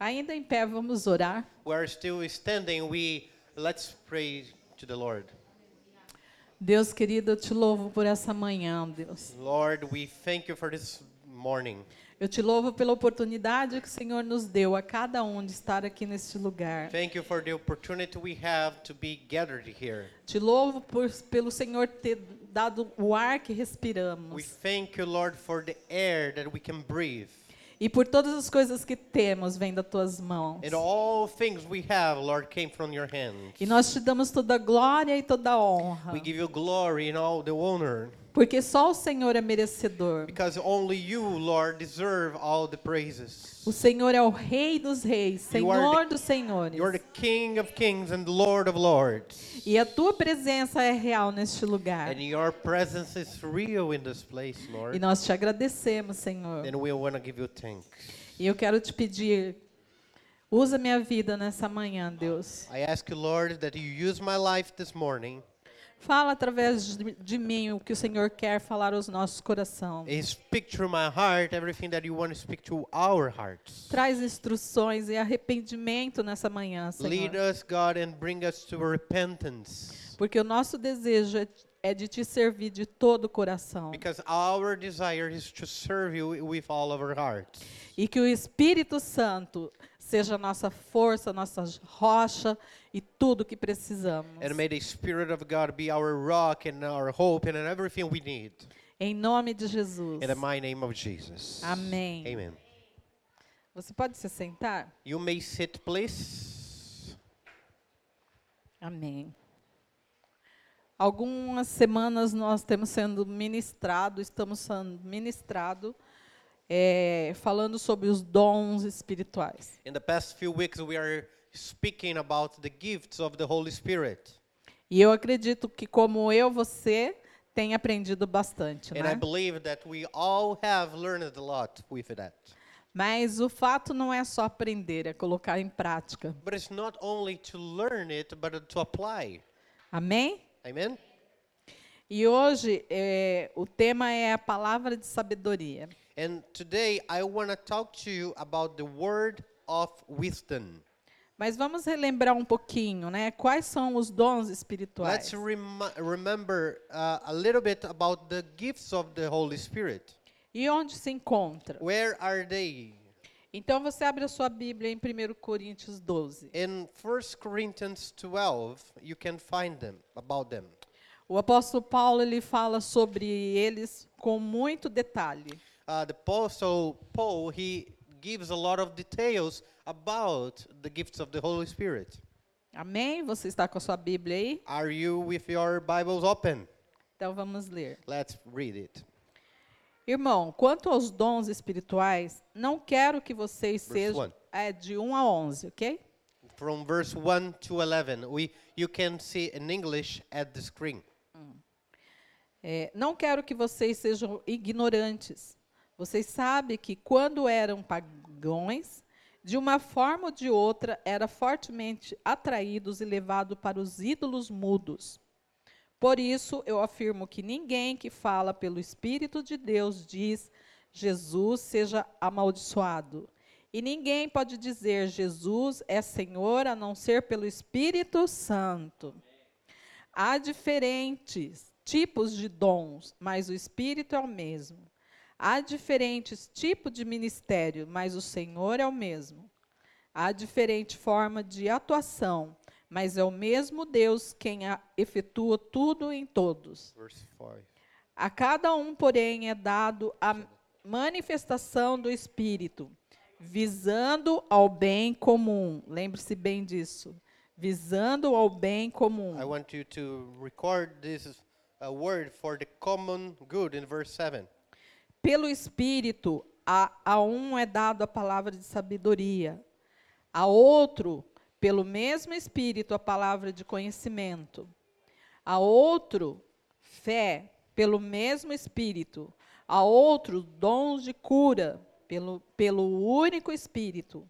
Ainda em pé, vamos orar. We are still standing. We let's pray to the Lord. Deus querido, eu te louvo por essa manhã, Deus. Lord, we thank you for this morning. Eu te louvo pela oportunidade que o Senhor nos deu a cada um de estar aqui neste lugar. Thank you for the opportunity we have to be gathered here. Te louvo por, pelo Senhor ter dado o ar que We respiramos thank you, Lord, for the air that we can breathe. E por todas as coisas que temos vem das tuas mãos. Have, Lord. E nós te damos toda a glória e toda a honra, We give you glory and all the honor porque só o Senhor é merecedor. because only you, Lord, deserve all the praises. O Senhor é o Rei dos Reis, You are Senhor the- dos Senhores. You're the King of kings and Lord of lords. E a tua presença é real neste lugar. And your presence is real in this place, E Lord. nós te agradecemos, Senhor. And we want to give you thanks. E eu quero te pedir, usa minha vida nessa manhã, Deus. I ask you, Lord, that you use my life this morning Fala através de, de mim o que o Senhor quer falar aos nossos corações. and speak through my heart everything that you want to speak to our hearts. Traz instruções e arrependimento nessa manhã, Lead Senhor. us, God, and bring us to repentance. Porque o nosso desejo é, é de te servir de todo o coração. Because our desire is to serve you with all of our hearts. E que o Espírito Santo seja a nossa força, nossa rocha e tudo que precisamos. And may the Spirit of God be our rock and our hope and everything we need. Em nome de Jesus. In the mighty name of Jesus. Amém. Amen. Você pode se sentar? You may sit, please. Amém. Algumas semanas nós temos sendo ministrado, estamos sendo ministrado, é, falando sobre os dons espirituais. In the past few weeks, we are speaking about the gifts of the Holy Spirit. E eu acredito que, como eu, você tem aprendido bastante, And I né? believe that we all have learned a lot with that. Mas o fato não é só aprender, é colocar em prática. But it's not only to learn it, but to apply. Amém? Amen? E hoje é, o tema é a palavra de sabedoria. And today, I want to talk to you about the word of wisdom. Mas vamos relembrar um pouquinho, né? Quais são os dons espirituais? Let's rem- remember uh, a little bit about the gifts of the Holy Spirit. E onde se encontra? Where are they? Então você abre a sua Bíblia em 1 Coríntios 12. In 1 Corinthians 12, you can find them, about them. O apóstolo Paulo ele fala sobre eles com muito detalhe. Uh, the apostle Paul, he gives a lot of details about the gifts of the Holy Spirit. Amém? Você está com a sua Bíblia aí? Are you with your Bibles open? Então vamos ler. Let's read it. Irmão, quanto aos dons espirituais, não quero que vocês Verse sejam one. é, de 1 a 11, ok? From verse 1 to 11, we, you can see in English at the screen. É, não quero que vocês sejam ignorantes. Vocês sabem que quando eram pagãos, de uma forma ou de outra, era fortemente atraídos e levados para os ídolos mudos. Por isso, eu afirmo que ninguém que fala pelo Espírito de Deus diz Jesus seja amaldiçoado. E ninguém pode dizer Jesus é Senhor a não ser pelo Espírito Santo. Há diferentes tipos de dons, mas o Espírito é o mesmo. Há diferentes tipos de ministério, mas o Senhor é o mesmo. Há diferente forma de atuação, mas é o mesmo Deus quem a- efetua tudo em todos. Verse 5. A cada um, porém, é dado a manifestação do Espírito, visando ao bem comum. Lembre-se bem disso. Visando ao bem comum. I want you to record this uh, word for the common good in verse 7. Pelo Espírito, a, a um é dado a palavra de sabedoria, a outro, pelo mesmo Espírito, a palavra de conhecimento, a outro, fé, pelo mesmo Espírito, a outro, dons de cura, pelo, pelo único Espírito,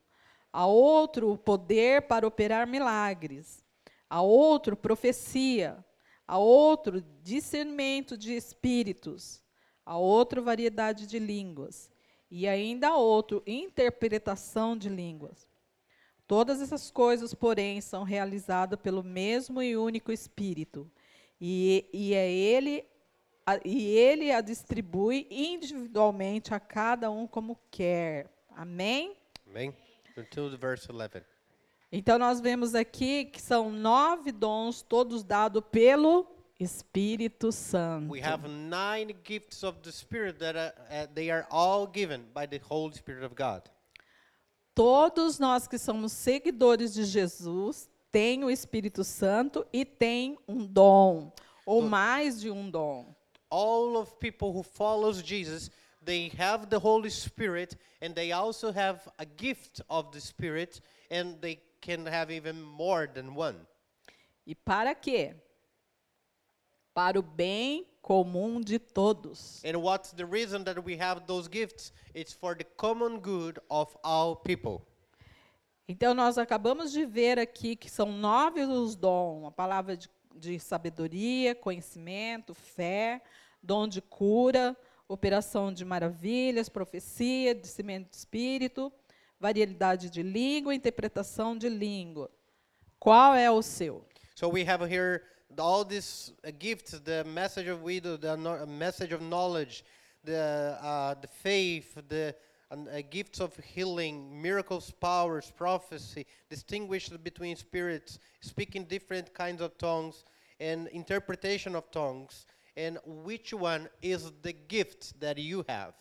a outro, poder para operar milagres, a outro, profecia, a outro, discernimento de espíritos, a outro, variedade de línguas, e ainda a outro, interpretação de línguas. Todas essas coisas, porém, são realizadas pelo mesmo e único Espírito. E, e é ele a- e ele a distribui individualmente a cada um como quer. Amém? Amen. Until the verse 11. Então nós vemos aqui que são nove dons, todos dados pelo Espírito Santo. We have nine gifts of the Spirit that are, uh, they are all given by the Holy Spirit of God. Todos nós que somos seguidores de Jesus têm o Espírito Santo e têm um dom, ou mais de um dom. All of people who follows Jesus, they have the Holy Spirit and they also have a gift of the Spirit and they can have even more than one. E para quê? Para o bem comum de todos. And what's the reason that we have those gifts? It's for the common good of all people. Então, nós acabamos de ver aqui que são nove os dons: a palavra de, de sabedoria, conhecimento, fé, dom de cura, operação de maravilhas, profecia, discernimento de espírito, variedade de língua, interpretação de língua. Qual é o seu? So we have here all these uh, gifts: the message of wisdom, the no- uh, message of knowledge, the uh, the faith, the uh, gifts of healing, miracles, powers, prophecy, distinguished between spirits, speaking different kinds of tongues, and interpretation of tongues. And which one is the gift that you have?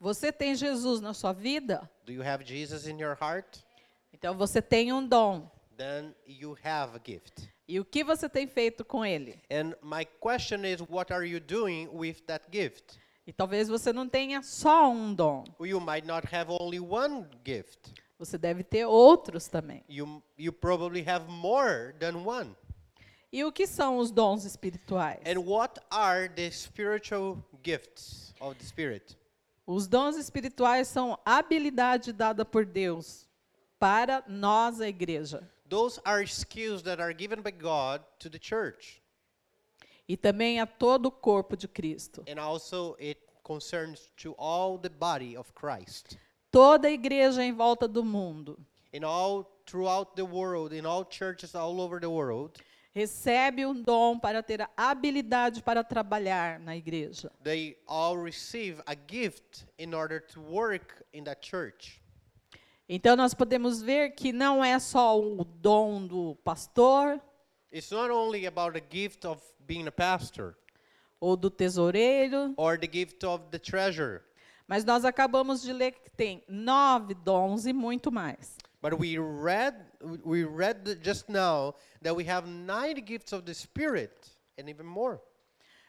Você tem Jesus na sua vida? Do you have Jesus in your heart? Então você tem um dom. Then you have a gift. E o que você tem feito com ele? And my question is, what are you doing with that gift? E talvez você não tenha só um dom. You might not have only one gift. Você deve ter outros também. You, you probably have more than one. E o que são os dons espirituais? And what are the spiritual gifts of the Spirit? Os dons espirituais são habilidade dada por Deus para nós, a igreja. Those are skills that are given by God to the church. E também a todo o corpo de Cristo. And also it concerns to all the body of Christ. Toda a igreja em volta do mundo In all throughout the world, in all churches all over the world, recebe um dom para ter a habilidade para trabalhar na igreja. they all receive a gift in order to work in that church. Então nós podemos ver que não é só o dom do pastor It's not only about the gift of being a pastor ou do tesoureiro, or the gift of the treasure, mas nós acabamos de ler que tem nove dons e muito mais. but we read we read just now that we have nine gifts of the Spirit and even more.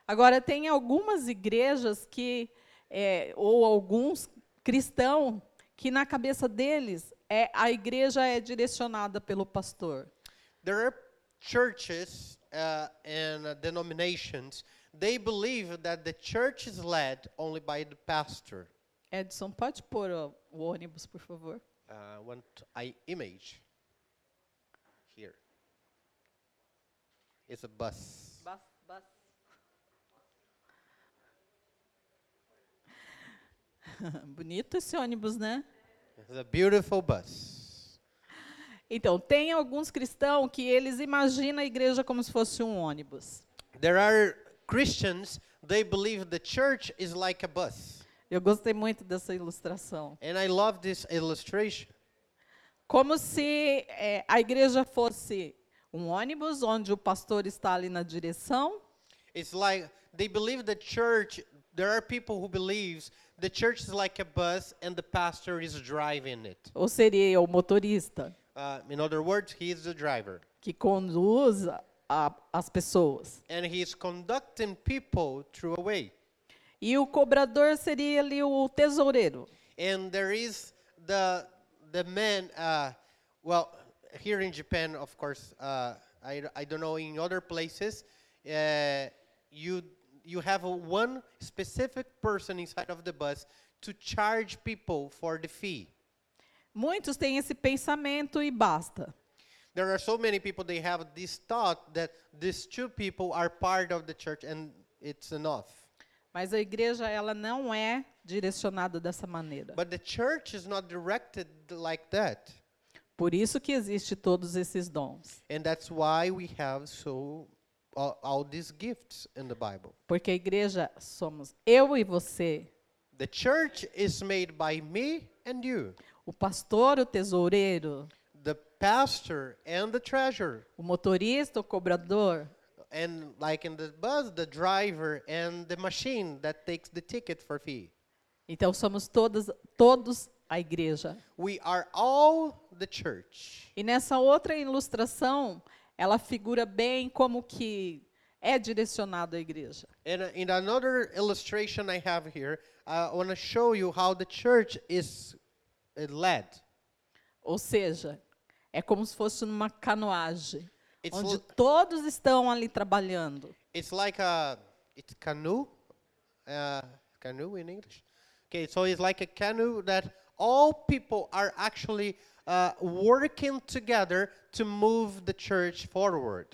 Agora, tem algumas igrejas que, é, ou alguns cristãos, que na cabeça deles, é, a igreja é direcionada pelo pastor. There are churches uh, and uh, denominations. They believe that the church is led only by the pastor. Edson, pode pôr ó, o ônibus, por favor? Uh, want I image here. It's a bus. Bonito esse ônibus, né? It's a beautiful bus. Então, tem alguns cristãos que eles imaginam a igreja como se fosse um ônibus. There are Christians, they believe the church is like a bus. Eu gostei muito dessa ilustração. And I love this illustration. Como se é, a igreja fosse um ônibus onde o pastor está ali na direção It's like they believe the church, there are people who believes the church is like a bus and the pastor is driving it. ou seria o motorista Uh, in other words, he is the driver. que conduz a- as pessoas. And he is conducting people through a way. E o cobrador seria ali o tesoureiro. And there is the the man. Uh, well, here in Japan, of course, uh, I I don't know in other places. Uh, you you have a one specific person inside of the bus to charge people for the fee. Muitos têm esse pensamento e basta. There are so many people they have this thought that these two people are part of the church and it's enough. Mas a igreja ela não é direcionada dessa maneira. But the church is not directed like that. Por isso que existe todos esses dons. And that's why we have so all, all these gifts in the Bible. Porque a igreja somos eu e você, The church is made by me and you, o pastor, o tesoureiro, the pastor and the treasurer, o motorista, o cobrador, and like in the bus, the driver and the machine that takes the ticket for fee. Então somos todas, todos a igreja. We are all the church. E nessa outra ilustração, ela figura bem como que é direcionado a igreja. And in another illustration I have here, I want to show you how the church is led. Ou seja, é como se fosse numa canoagem, It's onde todos estão ali trabalhando. It's like a it's canoe, uh, canoe in English. Okay, so it's like a canoe that all people are actually uh, working together to move the church forward.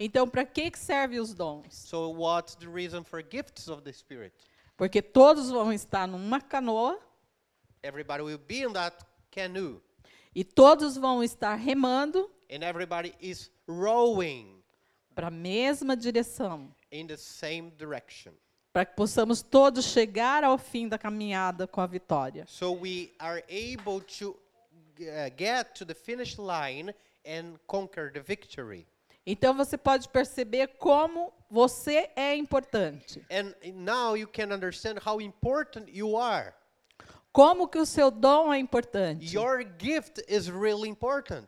Então, para que que servem os dons? So what's the reason for gifts of the Spirit? Porque todos vão estar numa canoa Everybody will be in that canoe, e todos vão estar remando and everybody is rowing para a mesma direção, in the same direction. para que possamos todos chegar ao fim da caminhada com a vitória. So we are able to get to the finish line and conquer the victory. Então você pode perceber como você é importante. And now you can understand how important you are. Como que o seu dom é importante Your gift is really important.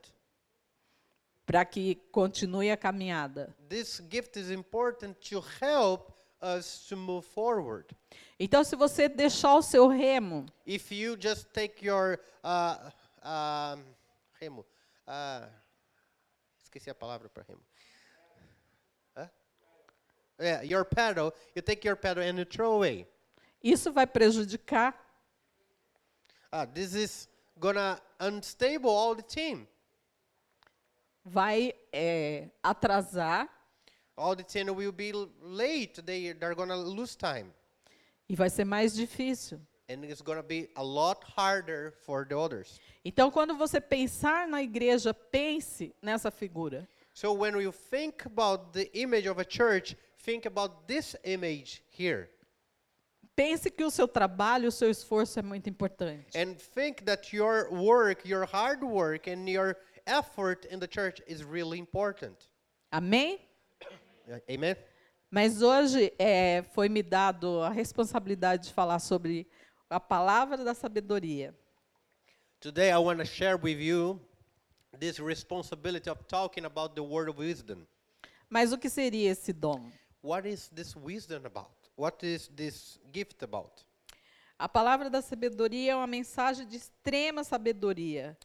para que continue a caminhada. This gift is important to help us to move forward. Então, se você deixar o seu remo If you just take your uh, um, remo, uh, esqueci a palavra para remo. Hã? Yeah, your paddle, you take your paddle and you throw away. Isso vai prejudicar, Ah, this is gonna unstable all the team. vai é, atrasar All the team will be late. They they're gonna lose time, e vai ser mais difícil. And it's gonna be a lot harder for the others. Então, quando você pensar na igreja, pense nessa figura. So when you think about the image of a church, think about this image here, Pense que o seu trabalho, o seu esforço é muito importante. and think that your work, your hard work, and your effort in the church is really important. Amém? Amen. Mas hoje é, foi me dado a responsabilidade de falar sobre a palavra da sabedoria. Today I want to share with you this responsibility of talking about the word of wisdom. Mas o que seria esse dom? What is this wisdom about? What is this gift about? A palavra da sabedoria é uma mensagem de extrema sabedoria.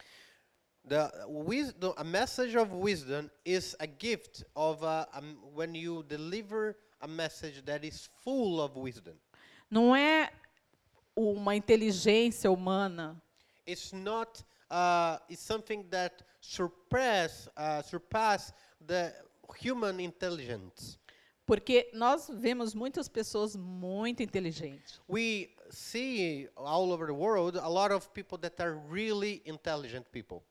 The wisdom, a message of wisdom is a gift of uh, um, when you deliver a message that is full of wisdom. Não é uma inteligência humana, It's not. Uh, it's something that surpass uh, surpass the human intelligence. porque nós vemos muitas pessoas muito inteligentes. We see all over the world a lot of people that are really intelligent people.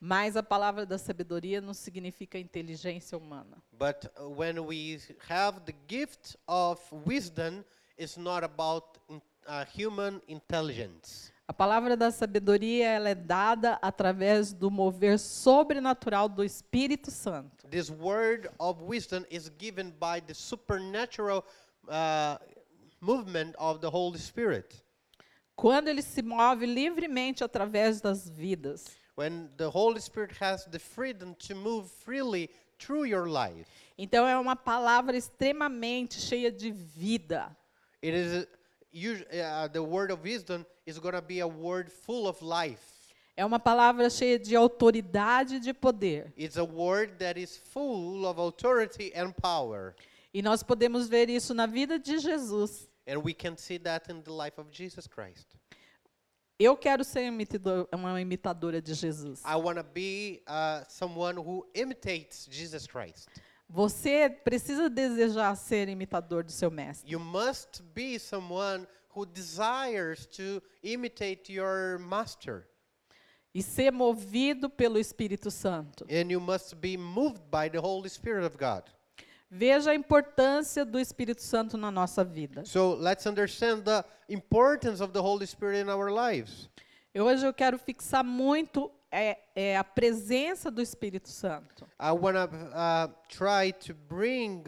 Mas a palavra da sabedoria não significa inteligência humana. But uh, when we have the gift of wisdom, it's not about in, uh, human intelligence. A palavra da sabedoria ela é dada através do mover sobrenatural do Espírito Santo. This word of wisdom is given by the supernatural uh, movement of the Holy Spirit. Quando ele se move livremente através das vidas. When the Holy Spirit has the freedom to move freely through your life. Então é uma palavra extremamente cheia de vida. It is uh, the word of wisdom is going to be a word full of life. É uma palavra cheia de autoridade e de poder. It's a word that is full of authority and power. E nós podemos ver isso na vida de Jesus. And we can see that in the life of Jesus Christ. Eu quero ser imitador- uma imitadora de Jesus. I want to be uh, someone who imitates Jesus Christ. Você precisa desejar ser imitador do seu mestre. You must be someone who desires to imitate your master. e ser movido pelo Espírito Santo. and you must be moved by the Holy Spirit of God. Veja a importância do Espírito Santo na nossa vida. So let's understand the importance of the Holy Spirit in our lives. Hoje eu quero fixar muito é, é, a presença do Espírito Santo. I want to uh, try to bring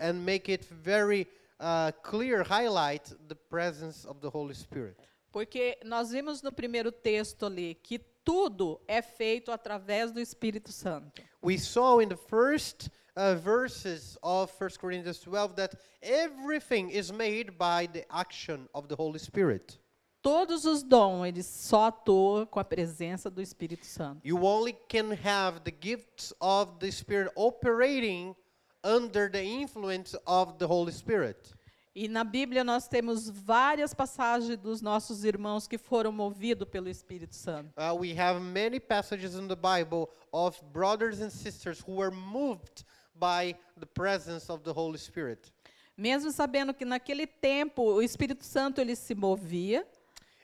and make it very uh, clear, highlight the presence of the Holy Spirit. Porque nós vimos no primeiro texto ali que tudo é feito através do Espírito Santo. We saw in the first uh, verses of 1 Corinthians 12 that everything is made by the action of the Holy Spirit. Todos os dons, eles só atuam com a presença do Espírito Santo. You only can have the gifts of the Spirit operating under the influence of the Holy Spirit. E na Bíblia nós temos várias passagens dos nossos irmãos que foram movidos pelo Espírito Santo. Uh, we have many passages in the Bible of brothers and sisters who were moved by the presence of the Holy Spirit. Mesmo sabendo que naquele tempo o Espírito Santo ele se movia,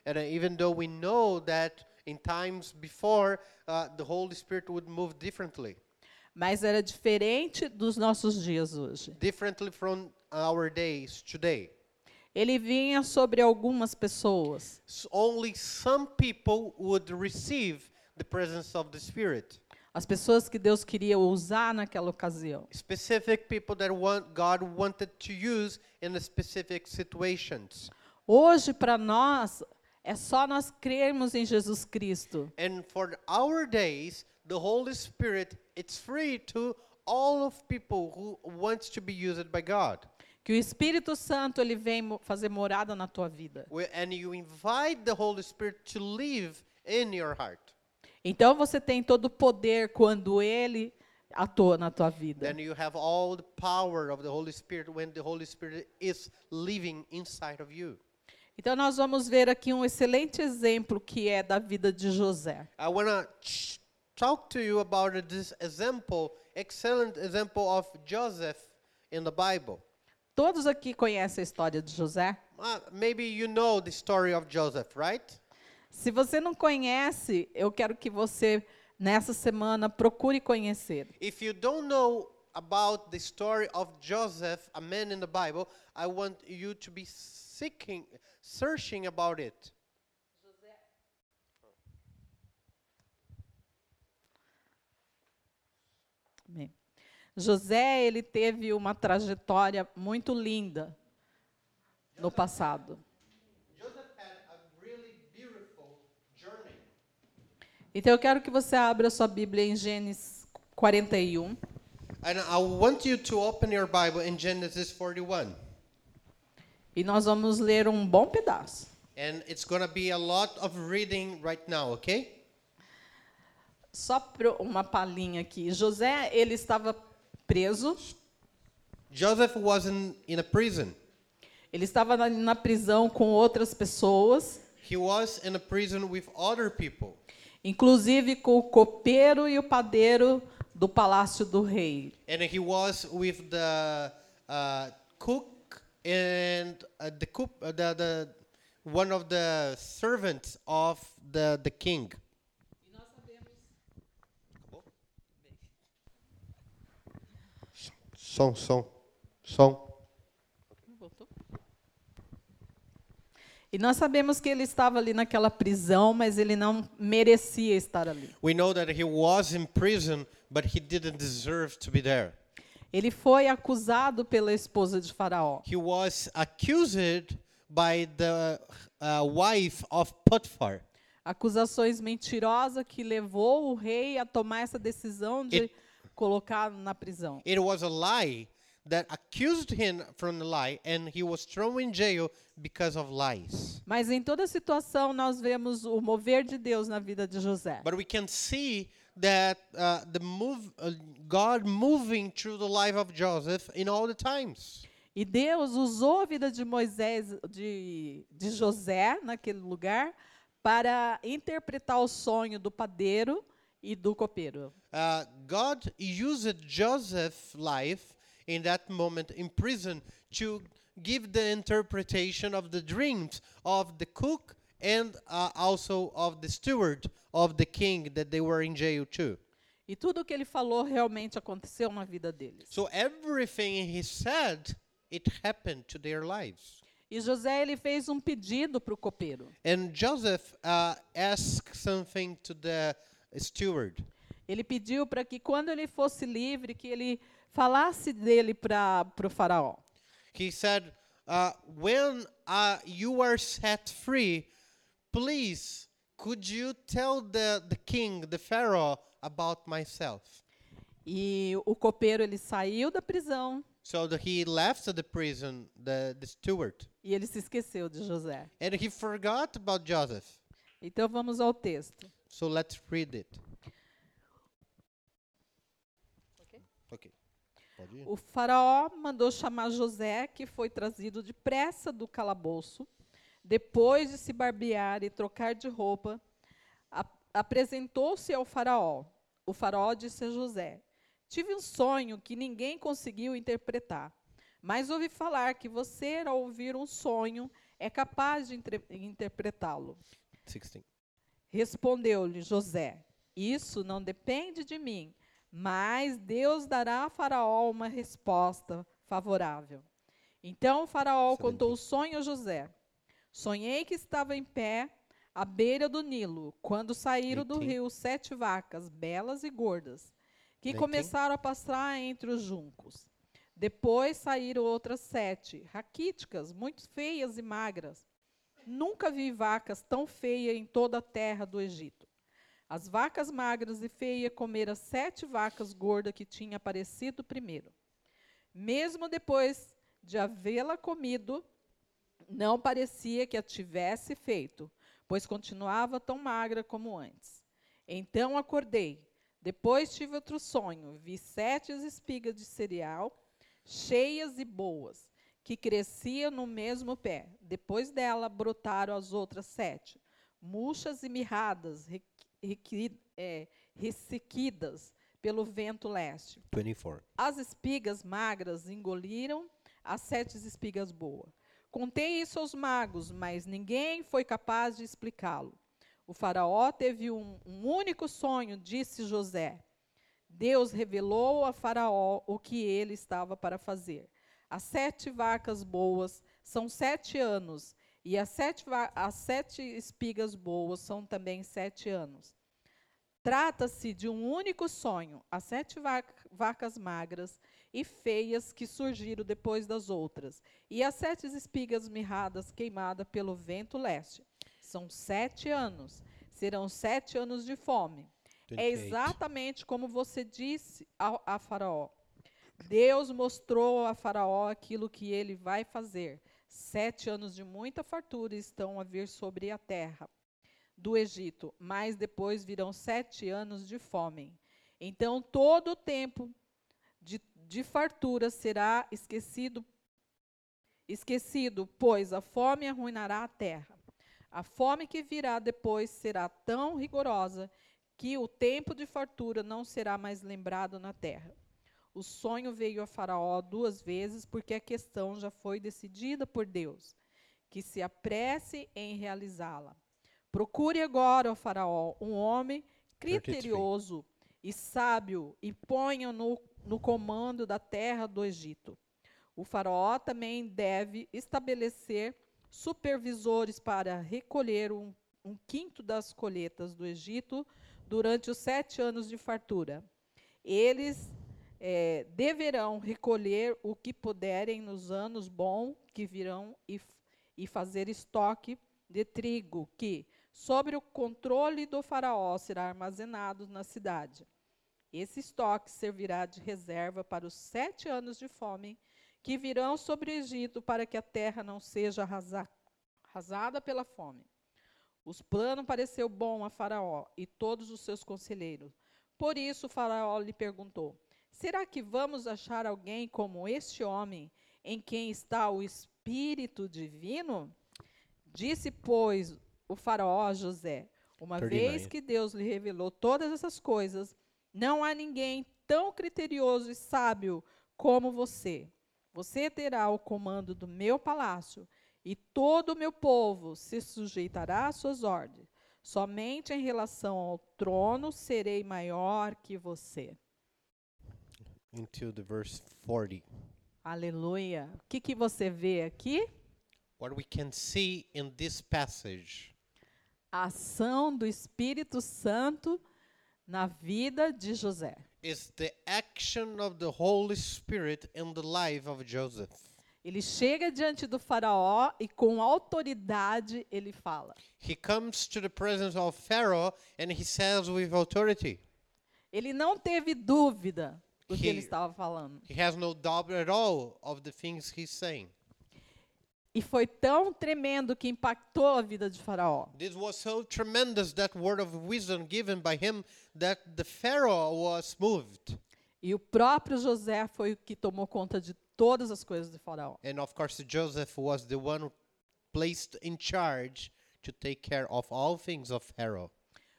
And uh, even though we know that in times before, uh, the Holy Spirit would move differently, mas era diferente dos nossos dias hoje. differently from our days today. Ele vinha sobre algumas pessoas. S- only some people would receive the presence of the Spirit. As pessoas que Deus queria usar naquela ocasião. Specific people that want, God wanted to use in specific situations. Hoje, para nós, é só nós crermos em Jesus Cristo. And for our days, the Holy Spirit, it's free to all of people who wants to be used by God. Que o Espírito Santo ele vem fazer morada na tua vida. And you invite the Holy Spirit to live in your heart. Então você tem todo o poder quando ele atua na tua vida. Then you have all the power of the Holy Spirit when the Holy Spirit is living inside of you. Então nós vamos ver aqui um excelente exemplo que é da vida de José. I want to talk to you about this example, excellent example of Joseph in the Bible. Todos aqui conhecem a história de José? Uh, maybe you know the story of Joseph, right? Se você não conhece, eu quero que você nessa semana procure conhecer. If you don't know about the story of Joseph, a man in the Bible, I want you to be seeking, searching about it. Bem, José, ele teve uma trajetória muito linda no passado. Joseph had a really beautiful journey. Então eu quero que você abra sua Bíblia em Gênesis 41. And I want you to open your Bible in Genesis 41. E nós vamos ler um bom pedaço. And it's going to be a lot of reading right now, okay? Só uma palhinha aqui. José, ele estava preso. Joseph was in, in a prison. Ele estava na, na prisão com outras pessoas, He was in a prison with other people, inclusive com o copeiro e o padeiro do palácio do rei. and he was with the uh, cook and uh, the cook, uh, the, the one of the servants of the the king. Som, som, som. E nós sabemos que ele estava ali naquela prisão, mas ele não merecia estar ali. We know that he was in prison, but he didn't deserve to be there. Ele foi acusado pela esposa de Faraó. He was accused by the uh, wife of Potiphar. Acusações mentirosas que levou o rei a tomar essa decisão de It- colocar na prisão. It was a lie that accused him from the lie, and he was thrown in jail because of lies. Mas em toda situação nós vemos o mover de Deus na vida de José. But we can see that uh, the move, uh, God moving through the life of Joseph in all the times. E Deus usou a vida de Moisés, de, de José naquele lugar, para interpretar o sonho do padeiro e do copeiro. Uh, God used Joseph's life in that moment in prison to give the interpretation of the dreams of the cook and uh, also of the steward of the king that they were in jail too. E tudo o que ele falou realmente aconteceu na vida deles. So everything he said, it happened to their lives. E José ele fez um pedido para o copeiro. And Joseph uh, asked something to the steward. Ele pediu para que quando ele fosse livre, que ele falasse dele para o faraó. He said, uh, "When uh, you are set free, please could you tell the the king, the pharaoh, about myself?" E o copeiro ele saiu da prisão So that he left the prison, the, the steward, e ele se esqueceu de José. and he forgot about Joseph. Então vamos ao texto. So let's read it. Okay. O faraó mandou chamar José, que foi trazido depressa do calabouço. Depois de se barbear e trocar de roupa, apresentou-se ao faraó. O faraó disse a José: Tive um sonho que ninguém conseguiu interpretar, mas ouvi falar que você, ao ouvir um sonho, é capaz de interpretá-lo. 16. Respondeu-lhe José: Isso não depende de mim, mas Deus dará a Faraó uma resposta favorável. Então o Faraó Excelente. contou o sonho a José. Sonhei que estava em pé à beira do Nilo, quando saíram do rio sete vacas, belas e gordas, que começaram a pastar entre os juncos. Depois saíram outras sete, raquíticas, muito feias e magras. Nunca vi vacas tão feias em toda a terra do Egito. As vacas magras e feias comeram sete vacas gordas que tinha aparecido primeiro. Mesmo depois de havê-la comido, não parecia que a tivesse feito, pois continuava tão magra como antes. Então acordei. Depois tive outro sonho. Vi sete espigas de cereal, cheias e boas, que cresciam no mesmo pé. Depois dela brotaram as outras sete, murchas e mirradas, é, ressequidas pelo vento leste. 24. As espigas magras engoliram as sete espigas boas. Contei isso aos magos, mas ninguém foi capaz de explicá-lo. O faraó teve um, um único sonho, disse José. Deus revelou a Faraó o que ele estava para fazer. As sete vacas boas são sete anos, e as sete, va- as sete espigas boas são também sete anos. Trata-se de um único sonho, as sete vac- vacas magras e feias que surgiram depois das outras, e as sete espigas mirradas queimadas pelo vento leste. São sete anos. Serão sete anos de fome. É 28. exatamente como você disse ao- a, Faraó. Deus mostrou a Faraó aquilo que ele vai fazer. Sete anos de muita fartura estão a vir sobre a terra do Egito, mas depois virão sete anos de fome. Então todo o tempo de, fartura será esquecido, esquecido, pois a fome arruinará a terra. A fome que virá depois será tão rigorosa que o tempo de fartura não será mais lembrado na terra. O sonho veio a Faraó duas vezes, porque a questão já foi decidida por Deus, que se apresse em realizá-la. Procure agora, ó Faraó, um homem 33. criterioso e sábio e ponha no, comando da terra do Egito. O Faraó também deve estabelecer supervisores para recolher um, um quinto das colheitas do Egito durante os sete anos de fartura. Eles eh, deverão recolher o que puderem nos anos bons que virão e, e fazer estoque de trigo que, sob o controle do faraó, será armazenado na cidade. Esse estoque servirá de reserva para os sete anos de fome que virão sobre o Egito para que a terra não seja arrasa- arrasada pela fome. Os planos pareceu bom a Faraó e todos os seus conselheiros. Por isso Faraó lhe perguntou: Será que vamos achar alguém como este homem em quem está o Espírito Divino? Disse, pois, o Faraó a José: Uma 39. vez que Deus lhe revelou todas essas coisas, não há ninguém tão criterioso e sábio como você. Você terá o comando do meu palácio e todo o meu povo se sujeitará às suas ordens. Somente em relação ao trono serei maior que você. Until the verse 40. Aleluia. O que, que você vê aqui? What we can see in this passage A ação do Espírito Santo na vida de José. is the action of the Holy Spirit in the life of Joseph. Ele chega diante do faraó e com autoridade ele fala. He comes to the presence of Pharaoh and he says with authority. Ele não teve dúvida do que He- ele estava falando. He has no doubt at all of the things he's saying. E foi tão tremendo que impactou a vida de Faraó. This was so tremendous, that word of wisdom given by him, that the Pharaoh was moved. E o próprio José foi o que tomou conta de todas as coisas de Faraó. And of course, Joseph was the one placed in charge to take care of all things of Pharaoh.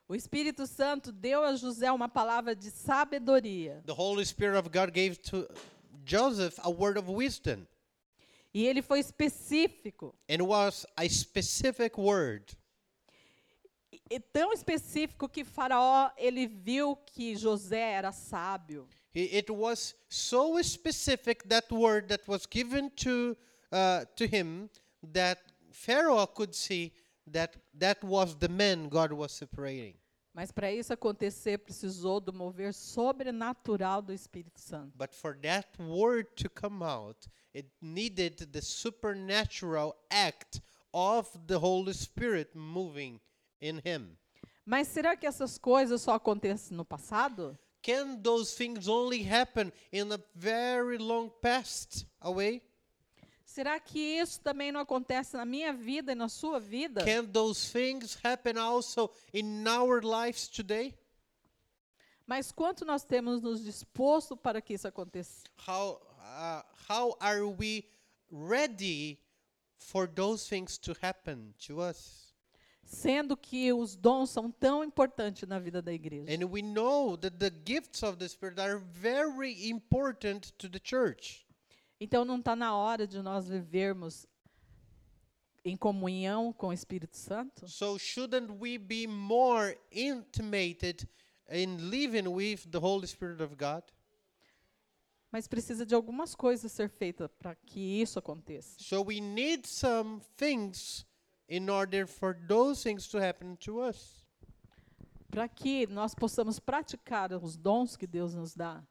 O Espírito Santo deu a José uma palavra de sabedoria. The Holy Spirit of God gave to Joseph a word of wisdom, E ele foi específico. and it was a specific word. E- tão específico que Faraó ele viu que José era sábio. It was so specific that word that was given to uh, to him that Pharaoh could see that that was the man God was separating. Mas para isso acontecer, precisou do mover sobrenatural do Espírito Santo. But for that word to come out, it needed the supernatural act of the Holy Spirit moving in him. Mas será que essas coisas só acontecem no passado? Can those things only happen in a very long past away? Será que isso também não acontece na minha vida e na sua vida? Can those things happen also in our lives today? Mas quanto nós temos nos disposto para que isso aconteça? How uh, how are we ready for those things to happen to us? Sendo que os dons são tão importantes na vida da igreja. And we know that the gifts of the Spirit are very important to the church. Então não está na hora de nós vivermos em comunhão com o Espírito Santo? So shouldn't we be more intimated in living with the Holy Spirit of God? Mas precisa de algumas coisas ser feitas para que isso aconteça. So we need some things in order for those things to happen to us. Para que nós possamos praticar os dons que Deus nos dá.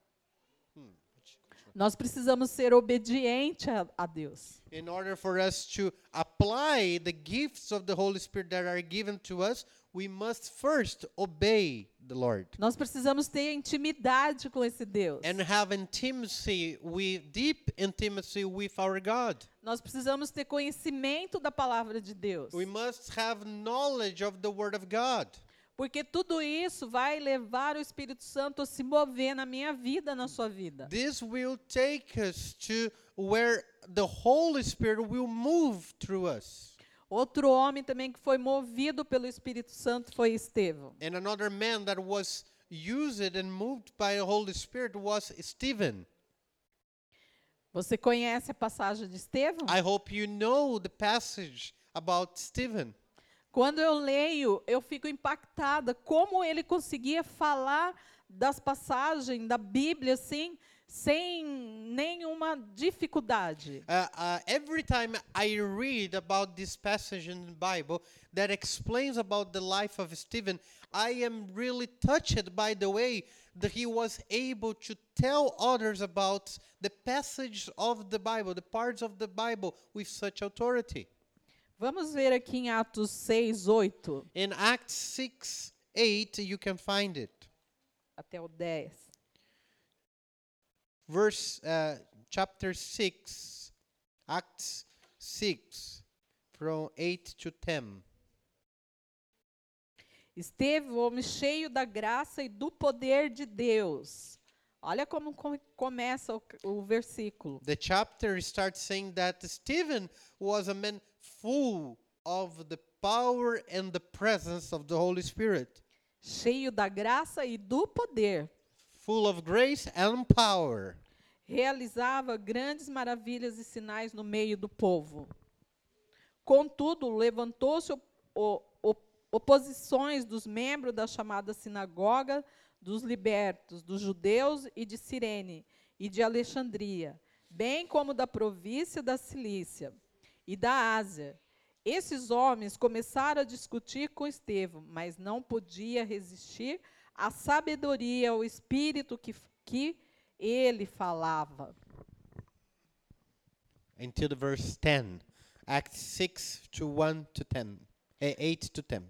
Nós precisamos ser obedientes a, a Deus. In order for us to apply the gifts of the Holy Spirit that are given to us, we must first obey the Lord Nós precisamos ter intimidade com esse Deus. and have intimacy with deep intimacy with our God. Nós precisamos ter conhecimento da palavra de Deus. We must have knowledge of the Word of God. Porque tudo isso vai levar o Espírito Santo a se mover na minha vida, na sua vida. This will take us to where the Holy Spirit will move through us. Outro homem também que foi movido pelo Espírito Santo foi Estevão. And another man that was used and moved by the Holy Spirit was Stephen. Você conhece a passagem de Estevão? I hope you know the passage about Stephen. Quando eu leio, eu fico impactada como ele conseguia falar das passagens da Bíblia assim, sem nenhuma dificuldade. Uh, uh, every time I read about this passage in the Bible that explains about the life of Stephen, I am really touched by the way that he was able to tell others about the passage of the Bible, the parts of the Bible, with such authority. Vamos ver aqui em Atos 6, 8 In Acts 6 8, you can find it. até o 10. Verse, uh, chapter 6, Acts 6, from 8 to 10. Esteve o homem cheio da graça e do poder de Deus. Olha como com- começa o, o versículo. The chapter starts saying that Stephen was a man full of the power and the presence of the Holy Spirit, Cheio da graça e do poder. Full of grace and power. Realizava grandes maravilhas e sinais no meio do povo. Contudo, levantou-se oposições dos membros da chamada sinagoga dos libertos, dos judeus e de Cirene e de Alexandria, bem como da província da Cilícia e da Ásia. Esses homens começaram a discutir com Estevão, mas não podia resistir à sabedoria, ao espírito que, que ele falava. Until the verse 10. Acts 6 to 1 to 10. eh, 8 to 10.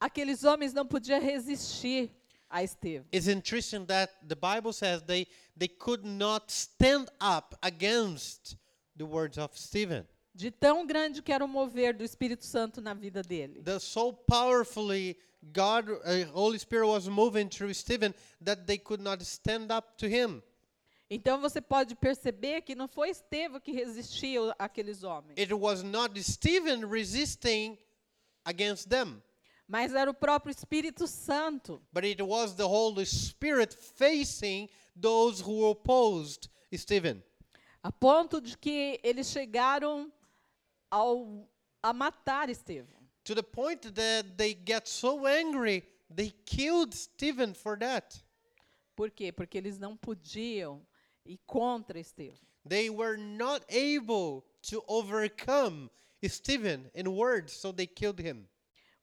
Aqueles homens não podiam resistir a Estevão. It's interesting that the Bible says they, they could not stand up against the words of Stephen. De tão grande que era o mover do Espírito Santo na vida dele. The, so powerfully God, uh, Holy Spirit was moving through Stephen that they could not stand up to him. Então você pode perceber que não foi Estevão que resistiu àqueles homens, It was not Stephen resisting against them, mas era o próprio Espírito Santo. but it was the Holy Spirit facing those who opposed Stephen. A ponto de que eles chegaram ao, a matar Estevão. To the point that they get so angry, they killed Stephen for that. Por quê? Porque eles não podiam ir contra Estevão. They were not able to overcome Stephen in words, so they killed him.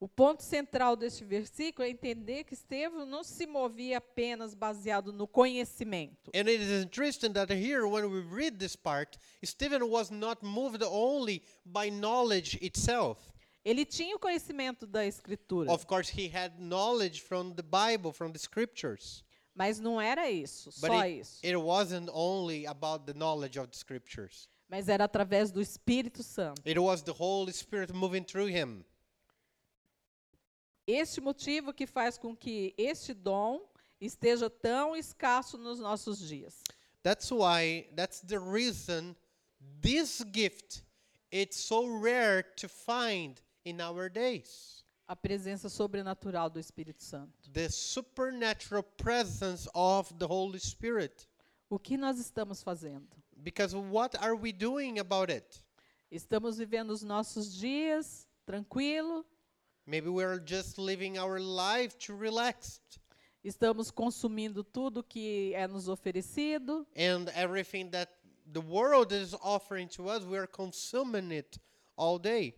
O ponto central deste versículo é entender que Estevão não se movia apenas baseado no conhecimento. And it is interesting that here, when we read this part, Stephen was not moved only by knowledge itself. Ele tinha o conhecimento da Escritura, Of course, he had knowledge from the Bible, from the scriptures. mas não era isso, But só it, isso. it wasn't only about the knowledge of the scriptures, Mas era através do Espírito Santo. it was the Holy Spirit moving through him. Este motivo que faz com que este dom esteja tão escasso nos nossos dias. That's why, that's the reason this gift it's so rare to find in our days. A presença sobrenatural do Espírito Santo. The supernatural presence of the Holy Spirit. O que nós estamos fazendo? Because what are we doing about it? Estamos vivendo os nossos dias tranquilo, Maybe we're just living our life to relax. Estamos consumindo tudo que é nos oferecido, and everything that the world is offering to us, we're consuming it all day.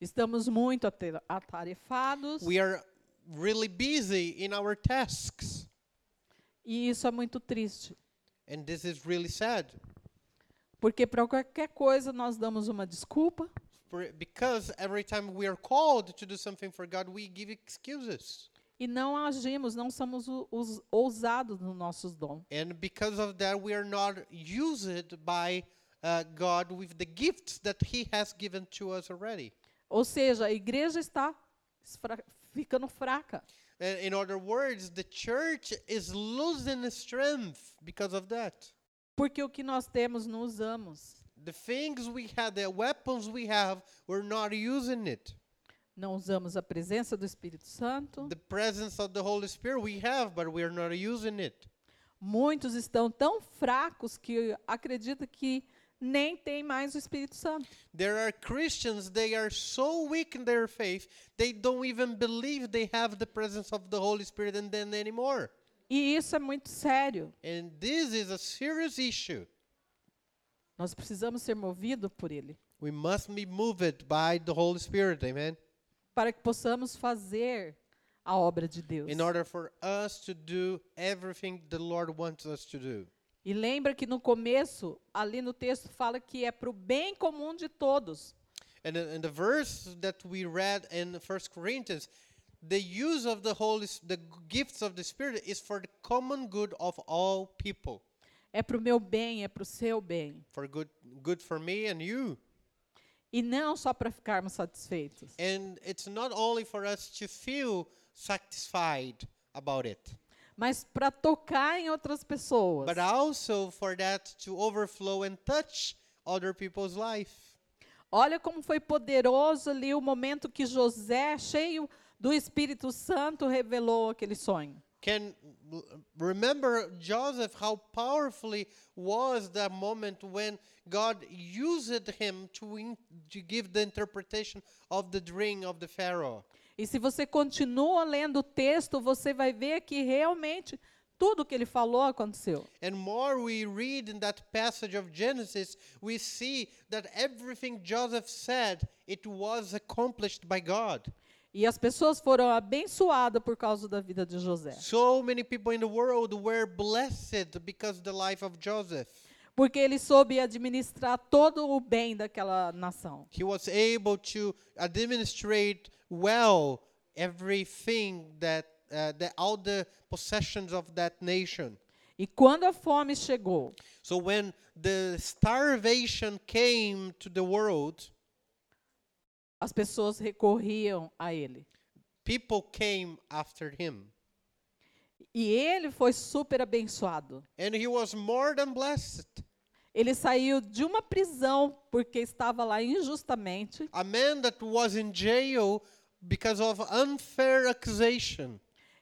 estamos muito atarefados. We are really busy in our tasks. e isso é muito triste, And this is really sad. Porque para qualquer coisa nós damos uma desculpa, because every time we are called to do something for God, we give excuses. e não agimos, não somos os ousados nos nossos dons. And because of that, we are not used by uh, God with the gifts that He has given to us already. Ou seja, a igreja está ficando fraca. In other words, the church is losing strength because of that. Porque o que nós temos não usamos. The things we have, the weapons we have, we're not using it. Não usamos a presença do Espírito Santo. The presence of the Holy Spirit we have, but we are not using it. Muitos estão tão fracos que acreditam que nem tem mais o Espírito Santo. There are Christians, they are so weak in their faith, they don't even believe they have the presence of the Holy Spirit in them anymore. E isso é muito sério. And this is a serious issue. Nós precisamos ser movidos por Ele We must be moved by the Holy Spirit, amen? para que possamos fazer a obra de Deus. In order for us to do everything the Lord wants us to do. E lembra que no começo, ali no texto, fala que é para o bem comum de todos. And in the verse that we read in 1 Corinthians, the use of the Holy, the gifts of the Spirit is for the common good of all people, É para o meu bem, é para o seu bem. for good, good for me and you. E não só para ficarmos satisfeitos. And it's not only for us to feel satisfied about it, Mas para tocar em outras pessoas. but also for that to overflow and touch other people's life. Olha como foi poderoso ali o momento que José, cheio do Espírito Santo, revelou aquele sonho. Can remember Joseph how powerfully was that moment when God used him to, in, to give the interpretation of the dream of the Pharaoh. E se você continua lendo o texto, você vai ver que realmente tudo que ele falou aconteceu. And more we read in that passage of Genesis, we see that everything Joseph said, it was accomplished by God. E as pessoas foram abençoadas por causa da vida de José. So many people in the world were blessed because of the life of Joseph. Porque ele soube administrar todo o bem daquela nação. He was able to administrate well everything that, uh, the, all the possessions of that nation. E quando a fome chegou, So when the starvation came to the world, as pessoas recorriam a ele. people came after him. E ele foi super abençoado. And he was more than blessed. Ele saiu de uma prisão porque estava lá injustamente A man that was in jail because of unfair accusation.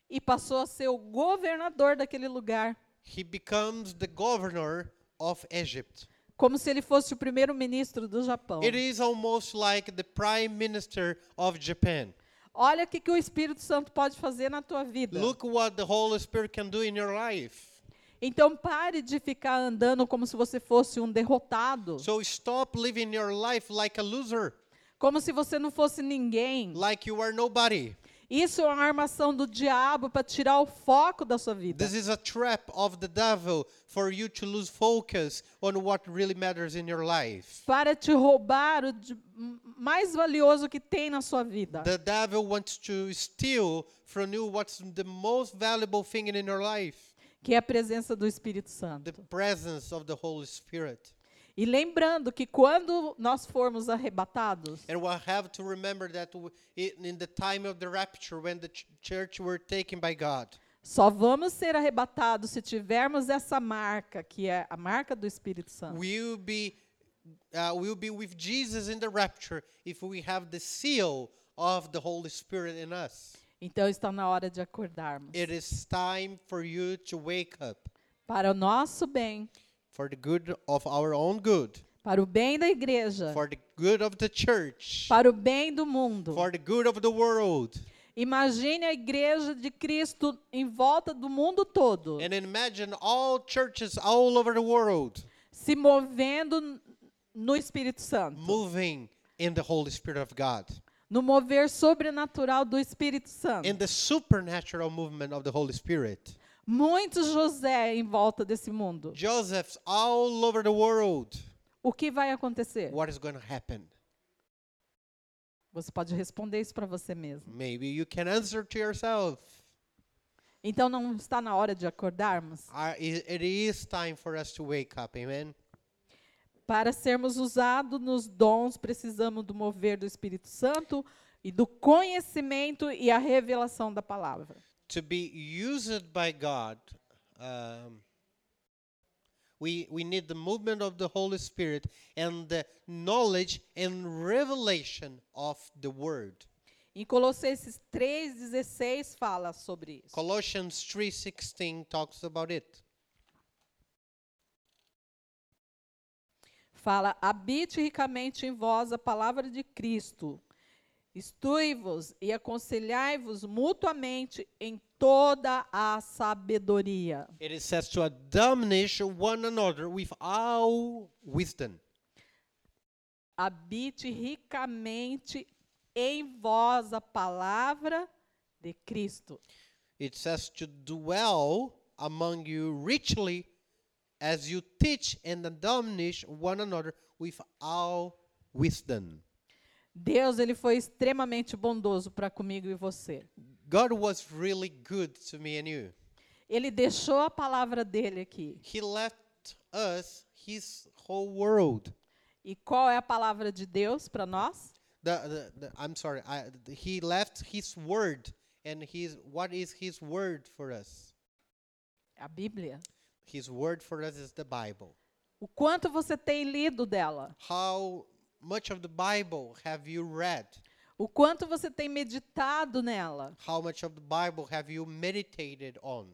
e passou a ser o governador daquele lugar, He becomes the governor of Egypt. Como se ele fosse o primeiro-ministro do Japão. It is almost like the prime minister of Japan. Olha o que, que o Espírito Santo pode fazer na tua vida. Look what the Holy Spirit can do in your life. Então pare de ficar andando como se você fosse um derrotado, So stop living your life like a loser, como se você não fosse ninguém. like you are nobody. Isso é uma armação do diabo para tirar o foco da sua vida. This is a trap of the devil for you to lose focus on what really matters in your life. Para te roubar o mais valioso que tem na sua vida. The devil wants to steal from you what's the most valuable thing in your life que é a presença do Espírito the Santo. presence of the Holy Spirit. E lembrando que quando nós formos arrebatados, And we'll have to remember that in the time of the rapture, when the ch- church were taken by God, só vamos ser arrebatados se tivermos essa marca, que é a marca do Espírito Santo. we'll be, uh, we'll be with Jesus in the rapture if we have the seal of the Holy Spirit in us. Então está na hora de acordarmos. It is time for you to wake up Para o nosso bem, for the good of our own good, para o bem da igreja, for the good of the church, para o bem do mundo. for the good of the world. Imagine a igreja de Cristo em volta do mundo todo, And imagine all churches all over the world se movendo no Espírito Santo, moving in the Holy Spirit of God, no mover sobrenatural do Espírito Santo. in the supernatural movement of the Holy Spirit. Muitos José em volta desse mundo. Joseph's all over the world. O que vai acontecer? What is going to happen? Você pode responder isso para você mesmo. Maybe you can answer to yourself. Então não está na hora de acordarmos? I- It is time for us to wake up, amen? Para sermos usados nos dons, precisamos do mover do Espírito Santo e do conhecimento e a revelação da palavra. To be used by God, um, we, we need the movement of the Holy Spirit and the knowledge and revelation of the Word. Em Colossenses 3,16 fala sobre isso. Colossians 3:16 talks about it. Fala, habite ricamente em vós a palavra de Cristo. Instrui-vos e aconselhai-vos mutuamente em toda a sabedoria. It is says to admonish one another with all wisdom. Habite ricamente em vós a palavra de Cristo. It says to dwell among you richly as you teach and admonish one another with all wisdom. Deus ele foi extremamente bondoso para comigo e você. God was really good to me and you. Ele deixou a palavra dele aqui. He left us his whole world. E qual é a palavra de Deus para nós? The, the, the, I'm sorry. I, he left his word, and his what is his word for us? A Bíblia. His word for us is the Bible. O quanto você tem lido dela? How much of the Bible have you read? O quanto você tem meditado nela? How much of the Bible have you meditated on?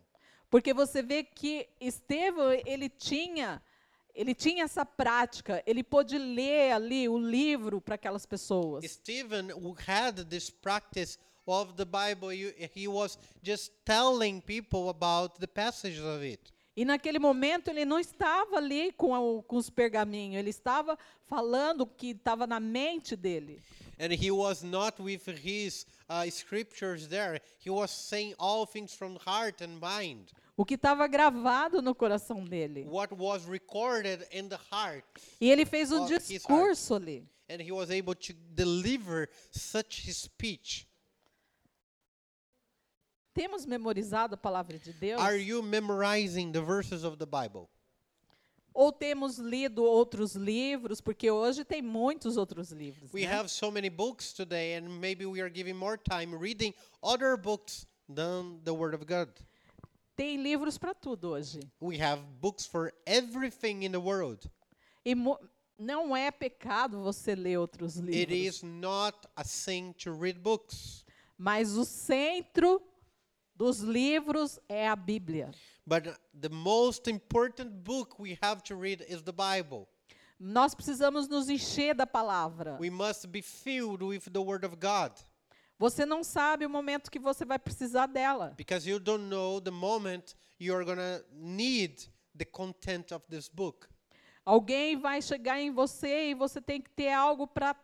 Porque você vê que Estevão, ele tinha, ele tinha essa prática, ele pôde ler ali o livro para aquelas pessoas. Stephen had this practice of the Bible. He was just telling people about the passages of it. E naquele momento ele não estava ali com, a- com os pergaminhos, ele estava falando o que estava na mente dele. And he was not with his uh, scriptures there. He was saying all things from heart and mind. O que estava gravado no coração dele. What was recorded in the heart. E ele fez um discurso ali. And he was able to deliver such speech. Temos memorizado a palavra de Deus? Are you memorizing the verses of the Bible? Ou temos lido outros livros? Porque hoje tem muitos outros livros. We né? have so many books today, and maybe we are giving more time reading other books than the Word of God. Tem livros para tudo hoje. We have books for everything in the world. E não é pecado você ler outros It livros. is not a sin to read books, Mas o centro dos livros é a Bíblia. but the most important book we have to read is the Bible. Nós precisamos nos encher da palavra. We must be filled with the Word of God Você não sabe o momento que você vai precisar dela. because you don't know the moment you are going to need the content of this book. Alguém vai chegar em você e você tem que ter algo para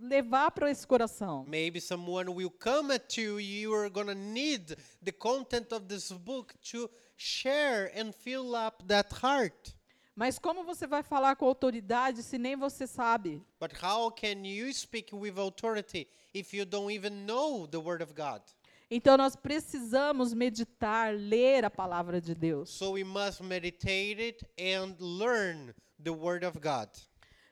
levar para esse coração. Maybe someone will come at you, you are going to need the content of this book to share and fill up that heart. Mas como você vai falar com autoridade se nem você sabe? But how can you speak with authority if you don't even know the Word of God? Então nós precisamos meditar, ler a palavra de Deus. So we must meditate it and learn the Word of God.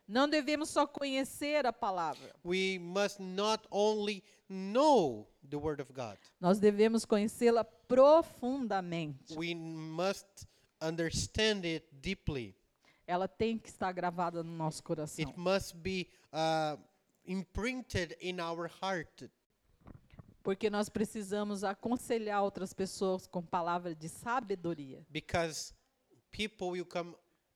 Não devemos só conhecer a palavra. We must not only know the Word of God, Nós devemos conhecê-la profundamente. we must understand it deeply. Ela tem que estar gravada no nosso coração. It must be uh, imprinted in our heart Porque nós precisamos aconselhar outras pessoas com palavra de sabedoria. because people will come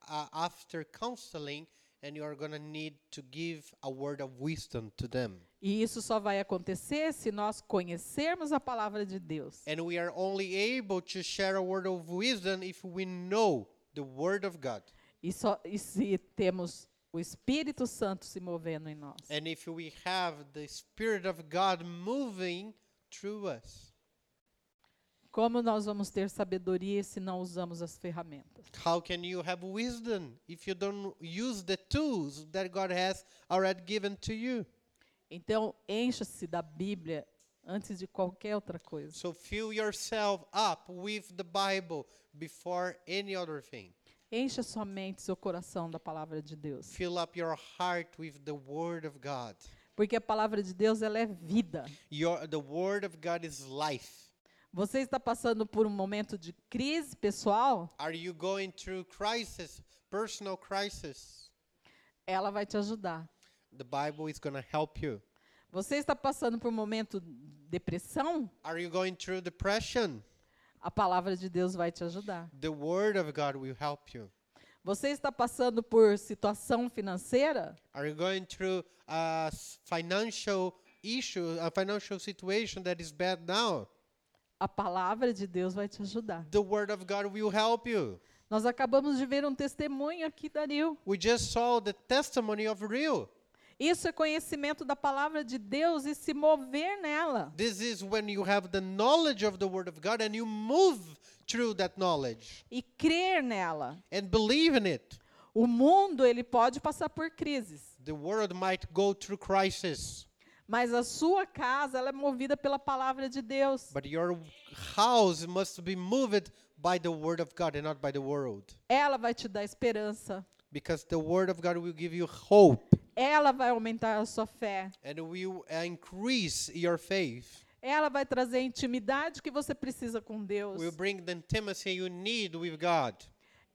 uh, after counseling and you are going to need to give a word of wisdom to them. E isso só vai acontecer se nós conhecermos a palavra de Deus. And we are only able to share a word of wisdom if we know the word of God. E, só, e se temos o Espírito Santo se movendo em nós. And if we have the Spirit of God moving through us. Como nós vamos ter sabedoria se não usamos as ferramentas? How can you have wisdom if you don't use the tools that God has already given to you? Então, encha-se da Bíblia antes de qualquer outra coisa. So fill yourself up with the Bible before any other thing. Encha sua mente, seu coração da palavra de Deus. Fill up your heart with the Word of God. Porque a palavra de Deus ela é vida. Your, the Word of God is life. Você está passando por um momento de crise pessoal? Are you going through crisis, personal crisis? Ela vai te ajudar. The Bible is going to help you. Você está passando por um momento de depressão? Are you going through depression? A palavra de Deus vai te ajudar. The Word of God will help you. Você está passando por situação financeira? Are you going through a s- financial issue, a financial situation that is bad now? A palavra de Deus vai te ajudar. The Word of God will help you. Nós acabamos de ver um testemunho aqui, Dario. We just saw the testimony of real. Isso é conhecimento da palavra de Deus e se mover nela. This is when you have the knowledge of the Word of God and you move through that knowledge E crer nela. and believe in it. O mundo ele pode passar por crises, The world might go through crisis, mas a sua casa ela é movida pela palavra de Deus. but your house must be moved by the Word of God and not by the world. Ela vai te dar esperança. Because the Word of God will give you hope Ela vai aumentar a sua fé. and will increase your faith. Ela vai trazer a intimidade que você precisa com Deus. Will bring the intimacy you need with God.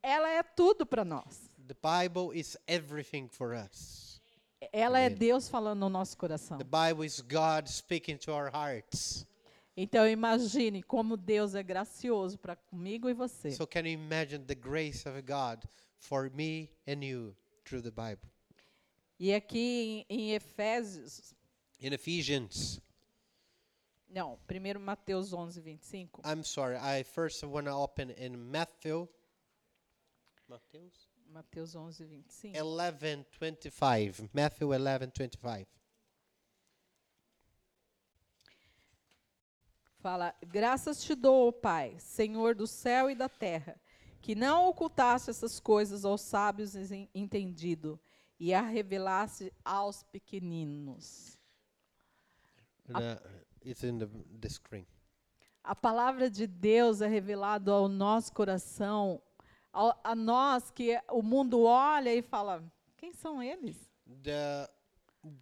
Ela é tudo para nós. The Bible is everything for us. Ela é. Deus falando no nosso coração. The Bible is God speaking to our hearts. Então imagine como Deus é gracioso para comigo e você. So can you imagine the grace of God for me and you through the Bible? E aqui em, em Efésios, In Ephesians, não, primeiro Mateus 11, 25. I'm sorry, I first want to open in Matthew Matthews Mateus 11, 25. 11:25. Matthew 11:25. Fala: Graças te dou, Pai, Senhor do céu e da terra, que não ocultaste essas coisas aos sábios e entendido, e a revelaste aos pequeninos. Uh, it's in the, the screen. A palavra de Deus é revelada ao nosso coração, ao- a nós que o mundo olha e fala: quem são eles? The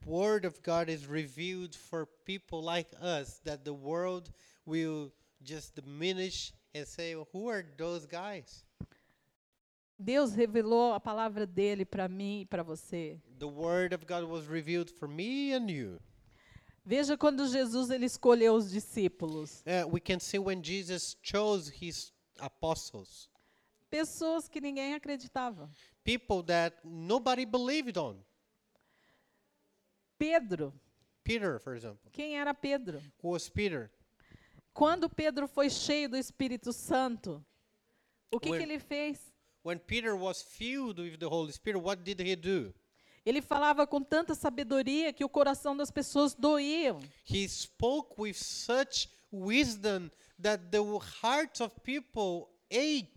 word of God is revealed for people like us that the world will just diminish and say, "Who are those guys?" Deus revelou a palavra dele para mim e para você. The word of God was revealed for me and you. Veja quando Jesus ele escolheu os discípulos, Uh, we can see when Jesus chose his apostles, pessoas que ninguém acreditava. people that nobody believed on. Pedro, Peter, for example. quem era Pedro? Who was Peter? Quando Pedro foi cheio do Espírito Santo, o que, que When- ele fez? When Peter was filled with the Holy Spirit, what did he do? Ele falava com tanta sabedoria que o coração das pessoas doíam. He spoke with such wisdom that the hearts of people ached.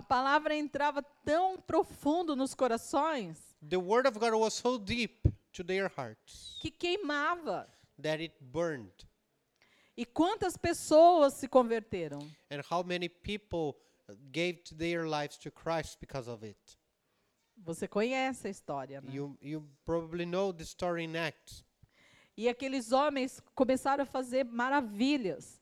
A palavra entrava tão profundo nos corações The word of God was so deep to their hearts que queimava. that it burned. E quantas pessoas se converteram? And how many people gave to their lives to Christ because of it? Você conhece a história, né? You you probably know the story in Acts. E aqueles homens começaram a fazer maravilhas.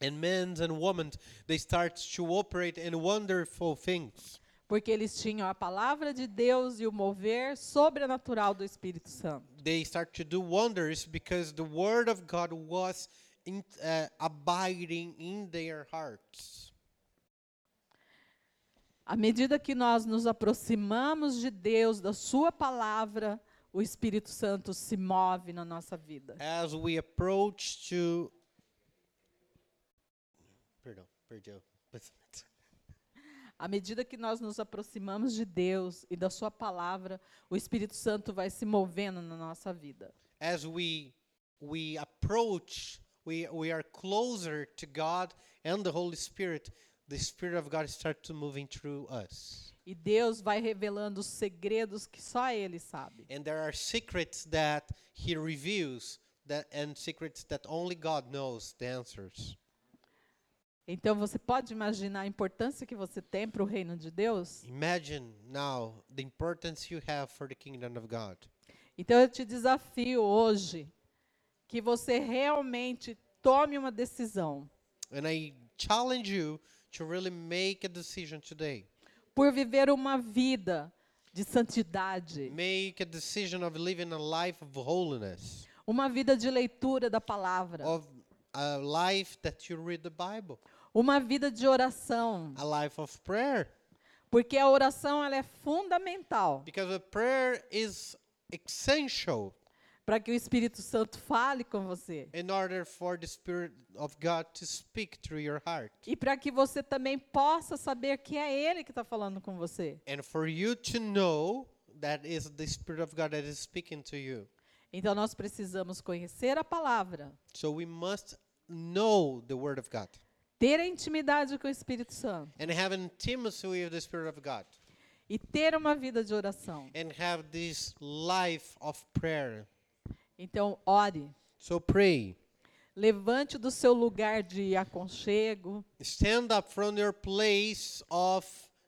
And men and women they start to operate in wonderful things Porque eles tinham a palavra de Deus e o mover sobrenatural do Espírito Santo. they start to do wonders because the word of God was in, uh, abiding in their hearts. À medida que nós nos aproximamos de Deus, da Sua palavra, o Espírito Santo se move na nossa vida. As we approach to Perdão, perdi. o pensamento. À medida que nós nos aproximamos de Deus e da Sua palavra, o Espírito Santo vai se movendo na nossa vida. As we we approach, we we are closer to God and the Holy Spirit. The Spirit of God starts to moving through us. E Deus vai revelando os segredos que só Ele sabe. And there are secrets that He reveals that and secrets that only God knows the answers. Então você pode imaginar a importância que você tem para o reino de Deus? Imagine now the importance you have for the kingdom of God. Então eu te desafio hoje que você realmente tome uma decisão And I challenge you to really make a decision today. por viver uma vida de santidade, Make a decision of living a life of holiness, uma vida de leitura da palavra, of a life that you read the Bible, uma vida de oração, a life of prayer. porque a oração ela é fundamental Because a prayer is essential para que o Espírito Santo fale com você in order for the Spirit of God to speak through your heart. e para que você também possa saber que é Ele que está falando com você. And for you to know that is the Spirit of God that is speaking to you. Então nós precisamos conhecer a palavra, So we must know the Word of God ter a intimidade com o Espírito Santo and have intimacy with the Spirit of God e ter uma vida de oração. and have this life of prayer. Então ore, So pray. levante do seu lugar de aconchego, Stand up from your place of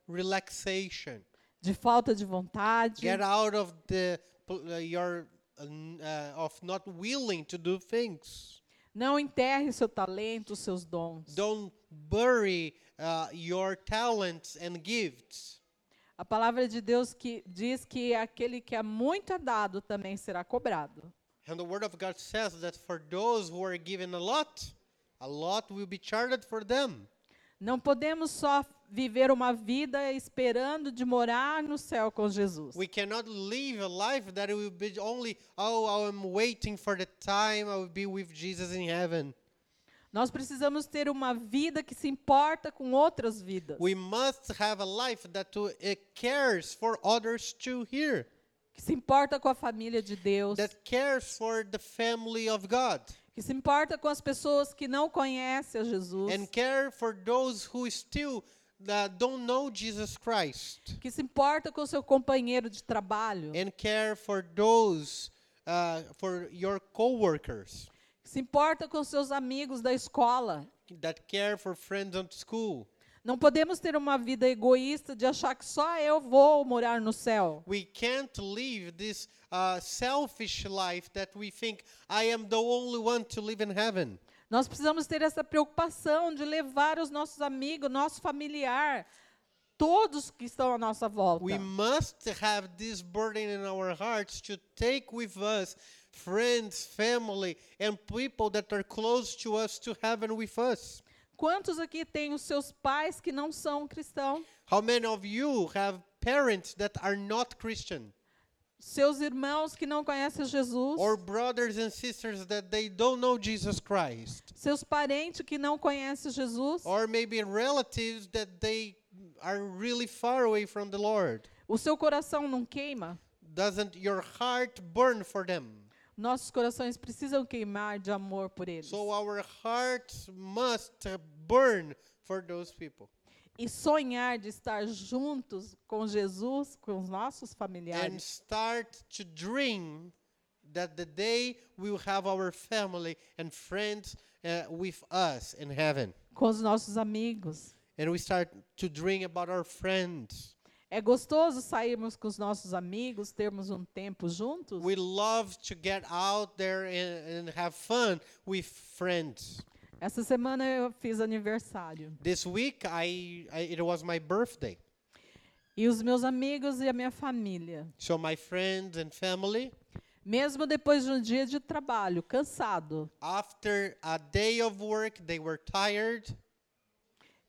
relaxation. de falta de vontade, Get out of the uh, your uh, uh, of not willing to do things. Não enterre seu talento, seus dons. Don't bury uh, your talents and gifts. A palavra de Deus que diz que aquele que é muito é dado também será cobrado. And the Word of God says that for those who are given a lot, a lot will be charged for them. Não podemos só viver uma vida esperando de morar no céu com Jesus. We cannot live a life that will be only, oh, I'm waiting for the time I will be with Jesus in heaven. Nós precisamos ter uma vida que se importa com outras vidas, We must have a life that uh, cares for others too here, que se importa com a família de Deus, that cares for the family of God, que se importa com as pessoas que não conhecem a Jesus, and care for those who still uh, don't know Jesus Christ, que se importa com seu companheiro de trabalho, and care for those, uh, for your coworkers, que se importa com seus amigos da escola. that care for friends at school. Não podemos ter uma vida egoísta de achar que só eu vou morar no céu. We can't live this uh, selfish life that we think I am the only one to live in heaven. Nós precisamos ter essa preocupação de levar os nossos amigos, nosso familiar, todos que estão à nossa volta. We must have this burden in our hearts to take with us friends, family, and people that are close to us to heaven with us. Quantos aqui têm os seus pais que não são cristãos? How many of you have parents that are not Christian? Seus irmãos que não conhecem Jesus? Or brothers and sisters that they don't know Jesus Christ? Seus parentes que não conhecem Jesus? Or maybe relatives that they are really far away from the Lord? O seu coração não queima? Doesn't your heart burn for them? Nossos corações precisam queimar de amor por eles. So our hearts must burn for those people. E sonhar de estar juntos com Jesus, com os nossos And familiares. start to dream that the day we will have our family and friends uh, with us in heaven. com os nossos amigos. And we start to dream about our friends. É gostoso sairmos com os nossos amigos, termos um tempo juntos. We love to get out there and, and have fun with friends. Essa semana eu fiz aniversário. This week, I, I it was my birthday. E os meus amigos e a minha família, So my friends and family, mesmo depois de um dia de trabalho, cansado, after a day of work, they were tired.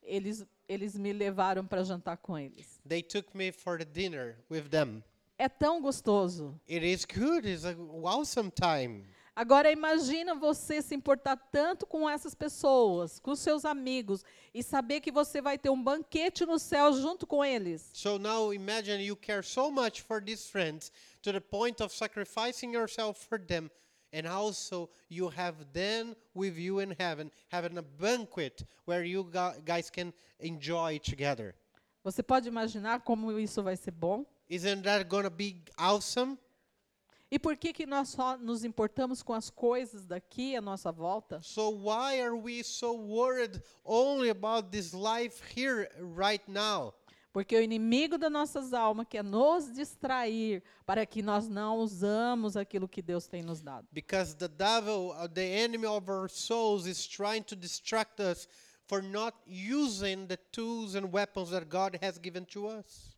eles, eles me levaram para jantar com eles. They took me for the dinner with them. É tão gostoso. It is good. It's an awesome time. Agora imagina você se importar tanto com essas pessoas, com seus amigos, e saber que você vai ter um banquete no céu junto com eles. So now imagine you care so much for these friends to the point of sacrificing yourself for them, and also you have them with you in heaven, having a banquet where you gu- guys can enjoy together. Você pode imaginar como isso vai ser bom? Isn't that to be awesome? E por que, que nós só nos importamos com as coisas daqui à nossa volta? So why are we so worried only about this life here right now? Porque o inimigo das nossas almas quer nos distrair para que nós não usamos aquilo que Deus tem nos dado. Because the devil, uh, the enemy of our souls, is trying to distract us for not using the tools and weapons that God has given to us.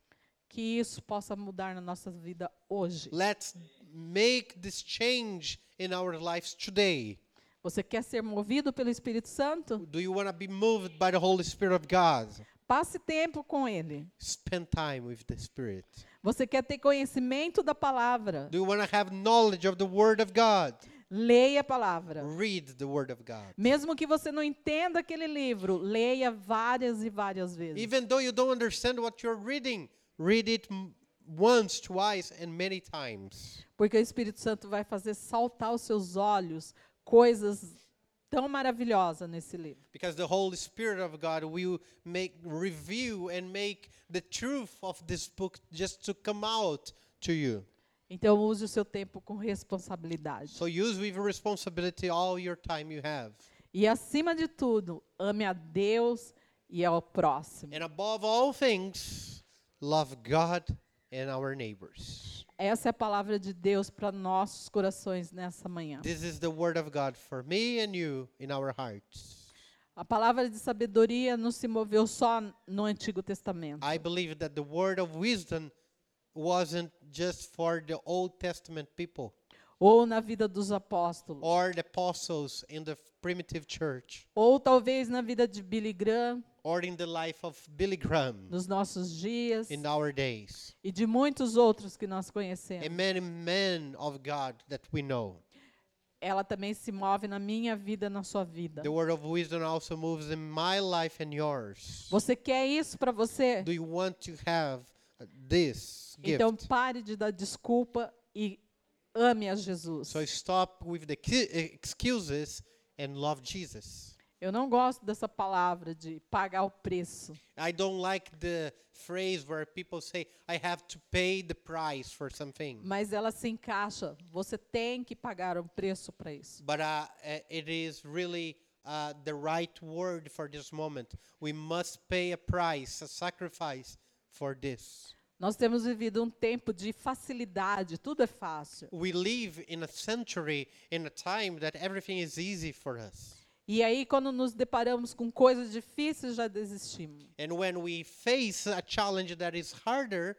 Que isso possa mudar na nossa vida hoje. Let's make this change in our lives today. Você quer ser movido pelo Espírito Santo? Do you want to be moved by the Holy Spirit of God? Passe tempo com Ele. Spend time with the Spirit. Você quer ter conhecimento da palavra? Do you want to have knowledge of the Word of God? Leia a palavra. Read the Word of God. Mesmo que você não entenda aquele livro, leia várias e várias vezes. Even though you don't understand what you're reading, read it once, twice, and many times. Porque o Espírito Santo vai fazer saltar os seus olhos coisas tão maravilhosas nesse livro. Because the Holy Spirit of God will make review and make the truth of this book just to come out to you. Então use o seu tempo com responsabilidade. So use with responsibility all your time you have. E acima de tudo, ame a Deus e ao próximo. And above all things, love God and our neighbors. Essa é a palavra de Deus para nossos corações nessa manhã. This is the word of God for me and you in our hearts. A palavra de sabedoria não se moveu só no Antigo Testamento. I believe that the word of wisdom wasn't just for the Old Testament people Ou na vida dos apóstolos. or the apostles in the primitive church Ou talvez na vida de Billy Graham, or in the life of Billy Graham nos nossos dias. in our days E de muitos outros que nós conhecemos. and many men of God that we know. Ela também se move na minha vida, na sua vida. The word of wisdom also moves in my life and yours. Você quer isso para você? Do you want to have uh, this gift? Então pare de dar desculpa e ame a Jesus. So stop with the excuses and love Jesus. Eu não gosto dessa palavra de pagar o preço. I don't like the phrase where people say, I have to pay the price for something. Mas ela se encaixa. Você tem que pagar um preço para isso. But uh, uh, it is really uh, the right word for this moment. We must pay a price, a sacrifice for this. Nós temos vivido um tempo de facilidade, tudo é fácil. We live in a century, in a time that everything is easy for us. E aí, quando nos deparamos com coisas difíceis, já desistimos. And when we face a challenge that is harder,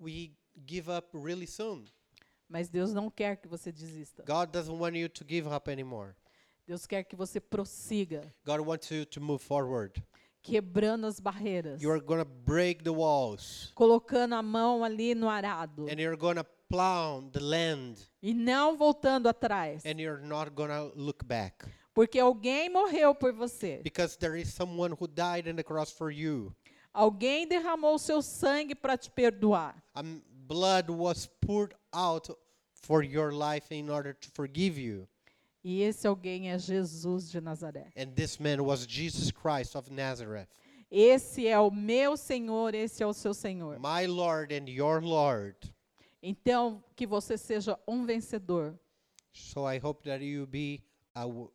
we give up really soon. Mas Deus não quer que você desista. God doesn't want you to give up anymore. Deus quer que você prossiga, God wants you to move forward. quebrando as barreiras, You are to break the walls colocando a mão ali no arado and you're to plow the land e não voltando atrás, and you're not to look back porque alguém morreu por você. because there is someone who died on the cross for you. Alguém derramou seu sangue para te perdoar. Um, blood was poured out for your life in order to forgive you. E esse alguém é Jesus de Nazaré. And this man was Jesus Christ of Nazareth, Esse é o meu Senhor, esse é o seu Senhor. my Lord and your Lord. Então, que você seja um vencedor So I hope that you be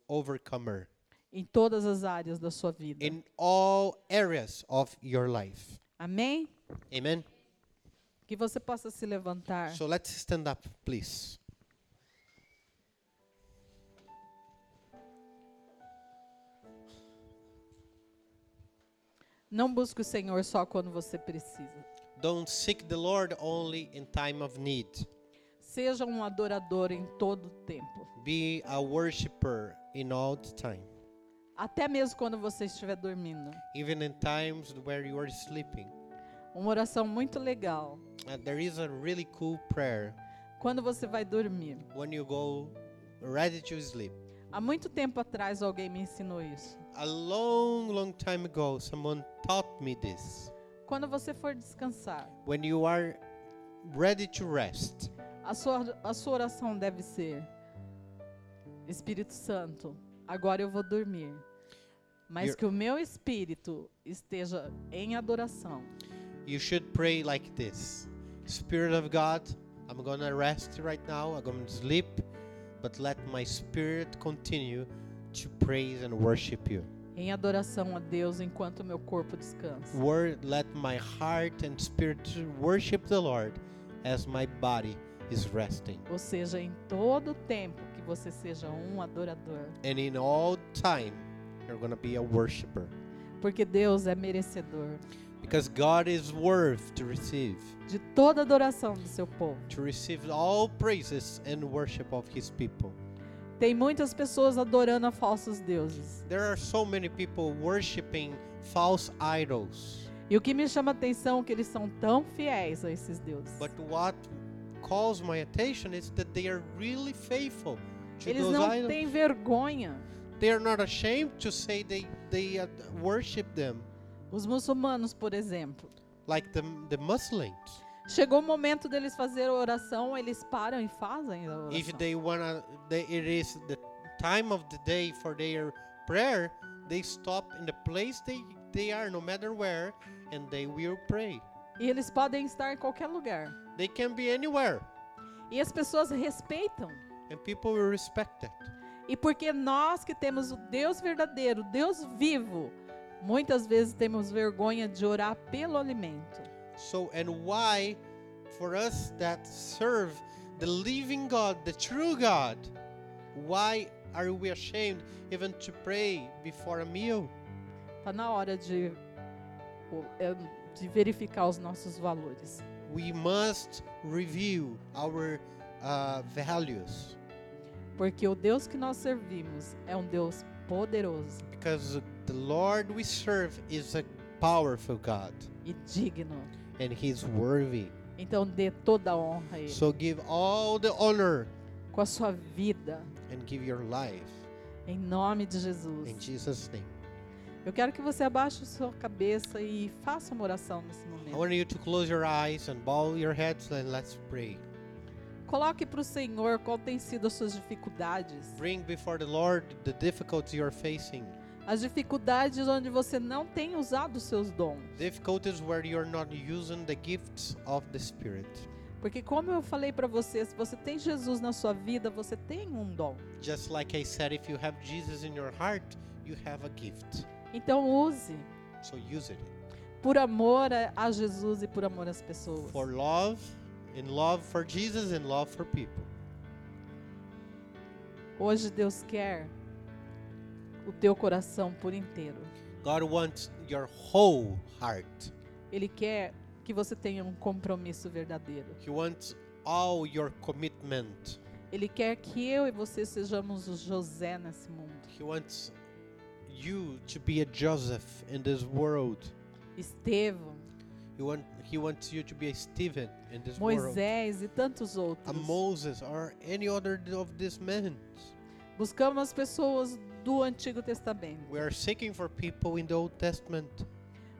overcomer em todas as áreas da sua vida. in all areas of your life. Amém? Amen. Que você possa se levantar. So let's stand up, please. Não busque o Senhor só quando você precisa. Don't seek the Lord only in time of need. Seja um adorador em todo o tempo. Be a worshiper in all the time, Até mesmo quando você estiver dormindo. even in times where you are sleeping. Uma oração muito legal. Uh, there is a really cool prayer Quando você vai dormir. when you go ready to sleep. Há muito tempo atrás alguém me ensinou isso. A long, long time ago, someone taught me this. Quando você for descansar, When you are ready to rest, a sua, a sua oração deve ser: Espírito Santo, agora eu vou dormir. Mas que o meu espírito esteja em adoração. you should pray like this Spirit of God, I'm gonna rest right now, I'm gonna sleep, but let my spirit continue to praise and worship you. Em adoração a Deus enquanto o meu corpo descansa. Word, let my heart and spirit to worship the Lord as my body is resting. Ou seja, em todo tempo que você seja um adorador. And in all time, you're gonna be a worshiper. Porque Deus é merecedor Because God is worth to receive, de toda adoração do seu povo. to receive all praises and worship of His people. Tem muitas pessoas adorando a falsos deuses. There are so many people worshiping false idols. E o que me chama a atenção é que eles são tão fiéis a esses deuses. But what calls my attention is that they are really faithful to Eles those não idols. têm vergonha. They are not ashamed to say they they uh, worship them, Os muçulmanos, por exemplo. like the the Muslims. Chegou o momento deles fazer a oração, eles param e fazem a oração. If they wanna, they, it is the time of the day for their prayer. They stop in the place they they are, no matter where, and they will pray. E eles podem estar em qualquer lugar. They can be anywhere, E as pessoas respeitam. and people will respect that. E porque nós que temos o Deus verdadeiro, Deus vivo, muitas vezes temos vergonha de orar pelo alimento. So, and why, for us that serve the living God, the true God, why are we ashamed even to pray before a meal? Está na hora de, é, de verificar os nossos valores. We must review our uh, values Porque o Deus que nós servimos é um Deus poderoso because the Lord we serve is a powerful God e digno. and He's worthy. Então dê toda a honra a Ele. So give all the honor com a sua vida, and give your life em nome de Jesus. in Jesus' name. Eu quero que você abaixe sua cabeça e faça uma oração nesse I momento. want you to close your eyes and bow your heads and let's pray. Coloque para o Senhor qual tem sido as suas dificuldades. Bring before the Lord the difficulties you're facing, As dificuldades onde você não tem usado os seus dons. difficulties where you're not using the gifts of the Spirit. Porque como eu falei para você, se você tem Jesus na sua vida, você tem um dom. Just like I said, if you have Jesus in your heart, you have a gift. Então use So use it por amor a Jesus e por amor às pessoas. for love, in love for Jesus and love for people. Hoje Deus quer o teu coração por inteiro. God wants your whole heart. Ele quer que você tenha um compromisso verdadeiro. He wants all your commitment. Ele quer que eu e você sejamos o José nesse mundo. He wants you to be a Joseph in this world. Estevão, He, want, he wants you to be a Stephen in this world. Moisés e tantos A outros. Moses or any other of these men. Buscamos as pessoas do Antigo Testamento. We are seeking for people in the Old Testament.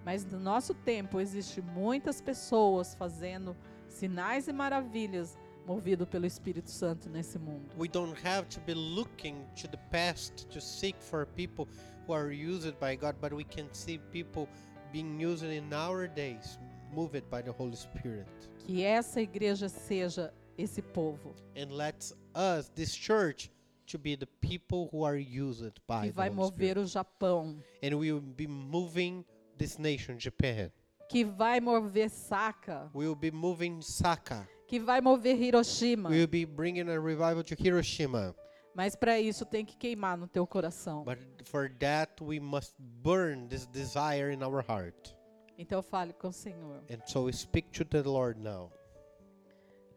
Mas no nosso tempo existe muitas pessoas fazendo sinais e maravilhas movido pelo Espírito Santo nesse mundo. We don't have to be looking to the past to seek for people who are used by God, but we can see people being used in our days, moved by the Holy Spirit. Que essa igreja seja esse povo And let us, this church, to be the people who are used by que vai mover Spirit. o Japão, And we will be moving this nation, Japan. que vai mover Saka, We will be moving Saka. que vai mover Hiroshima. We will be bringing a revival to Hiroshima. Mas para isso tem que queimar no teu coração. But for that, we must burn this desire in our heart. Então fale com o Senhor. And so we speak to the Lord now.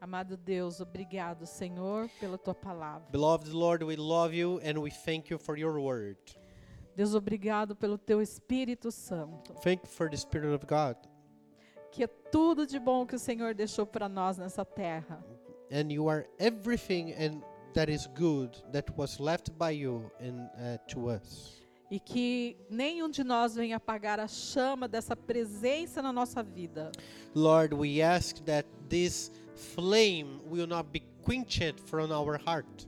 Amado Deus, obrigado, Senhor, pela tua palavra. Beloved Lord, we love you and we thank you for your word. Deus, obrigado pelo teu Espírito Santo. Thank you for the Spirit of God. Que é tudo de bom que o Senhor deixou para nós nessa terra. And you are everything and that is good that was left by you and uh, to us. E que nenhum de nós venha apagar a chama dessa presença na nossa vida. Lord, we ask that this flame will not be quenched from our heart.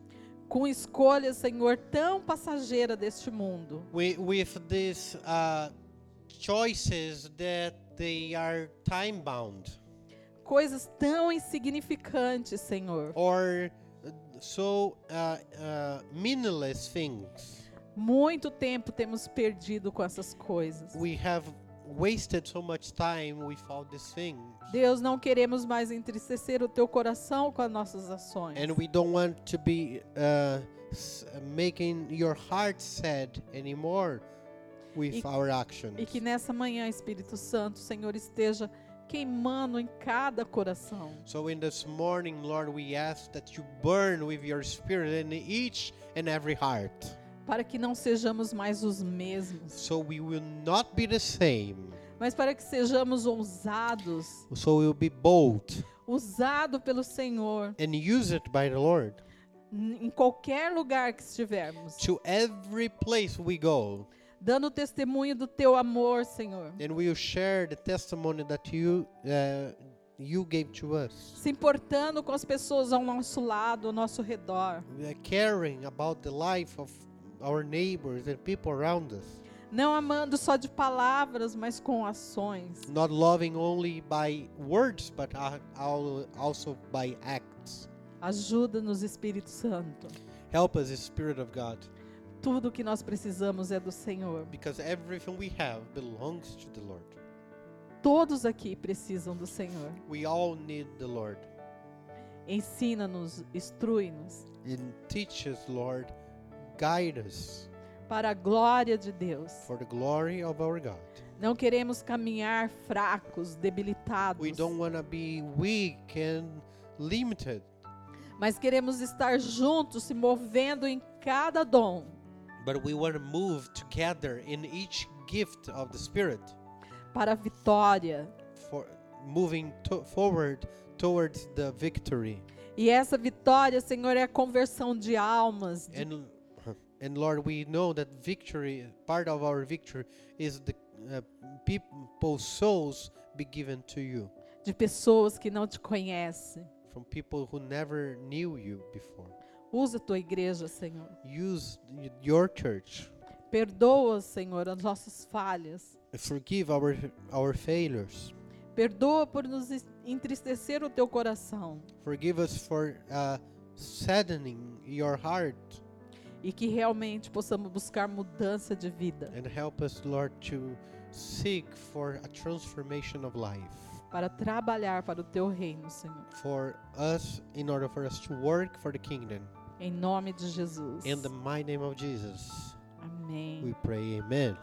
Com escolhas, Senhor, tão passageira deste mundo. We, with these uh, choices that they are time bound Coisas tão insignificantes, Senhor. or so uh, uh, meaningless things. Muito tempo temos perdido com essas coisas. We have wasted so much time with all these things. Deus, não queremos mais entristecer o teu coração com as nossas ações. And we don't want to be uh, making your heart sad anymore with E- our actions. E que nessa manhã, Espírito Santo, Senhor esteja queimando em cada coração. So in this morning, Lord, we ask that you burn with your spirit in each and every heart. Para que não sejamos mais os mesmos, So we will not be the same. mas para que sejamos ousados, So we will be bold usado pelo Senhor and use it by the Lord em qualquer lugar que estivermos, to every place we go. Dando testemunho do teu amor, Senhor. And we will share the testimony that you uh, you gave to us. Se importando com as pessoas ao nosso lado, ao nosso redor. We are caring about the life of our neighbors and people around us. Não amando só de palavras, mas com ações. Not loving only by words, but al- also by acts. Ajuda-nos, Espírito Santo. Help us, Spirit of God, Tudo que nós precisamos é do Senhor. because everything we have belongs to the Lord. Todos aqui precisam do Senhor. We all need the Lord. Ensina-nos, instrui-nos, And teach us, Lord, guide us, para a glória de Deus. for the glory of our God. Não queremos caminhar fracos, debilitados, We don't want to be weak and limited, mas queremos estar juntos, se movendo em cada dom, but we want to move together in each gift of the Spirit, para a vitória. for moving to- forward towards the victory. E essa vitória, Senhor, é a conversão de almas, de, And and Lord, we know that victory, part of our victory, is the uh, people's souls be given to you de pessoas que não te conhecem. from people who never knew you before. Usa a tua igreja, Senhor. Use your church. Perdoa, Senhor, as nossas falhas. Forgive our our failures. Perdoa por nos entristecer o teu coração. Forgive us for uh, saddening your heart E que realmente possamos buscar mudança de vida and help us, Lord, to seek for a transformation of life para trabalhar para o teu reino, Senhor. for us in order for us to work for the kingdom. Em nome de Jesus. In the mighty name of Jesus, Amém. we pray, Amen.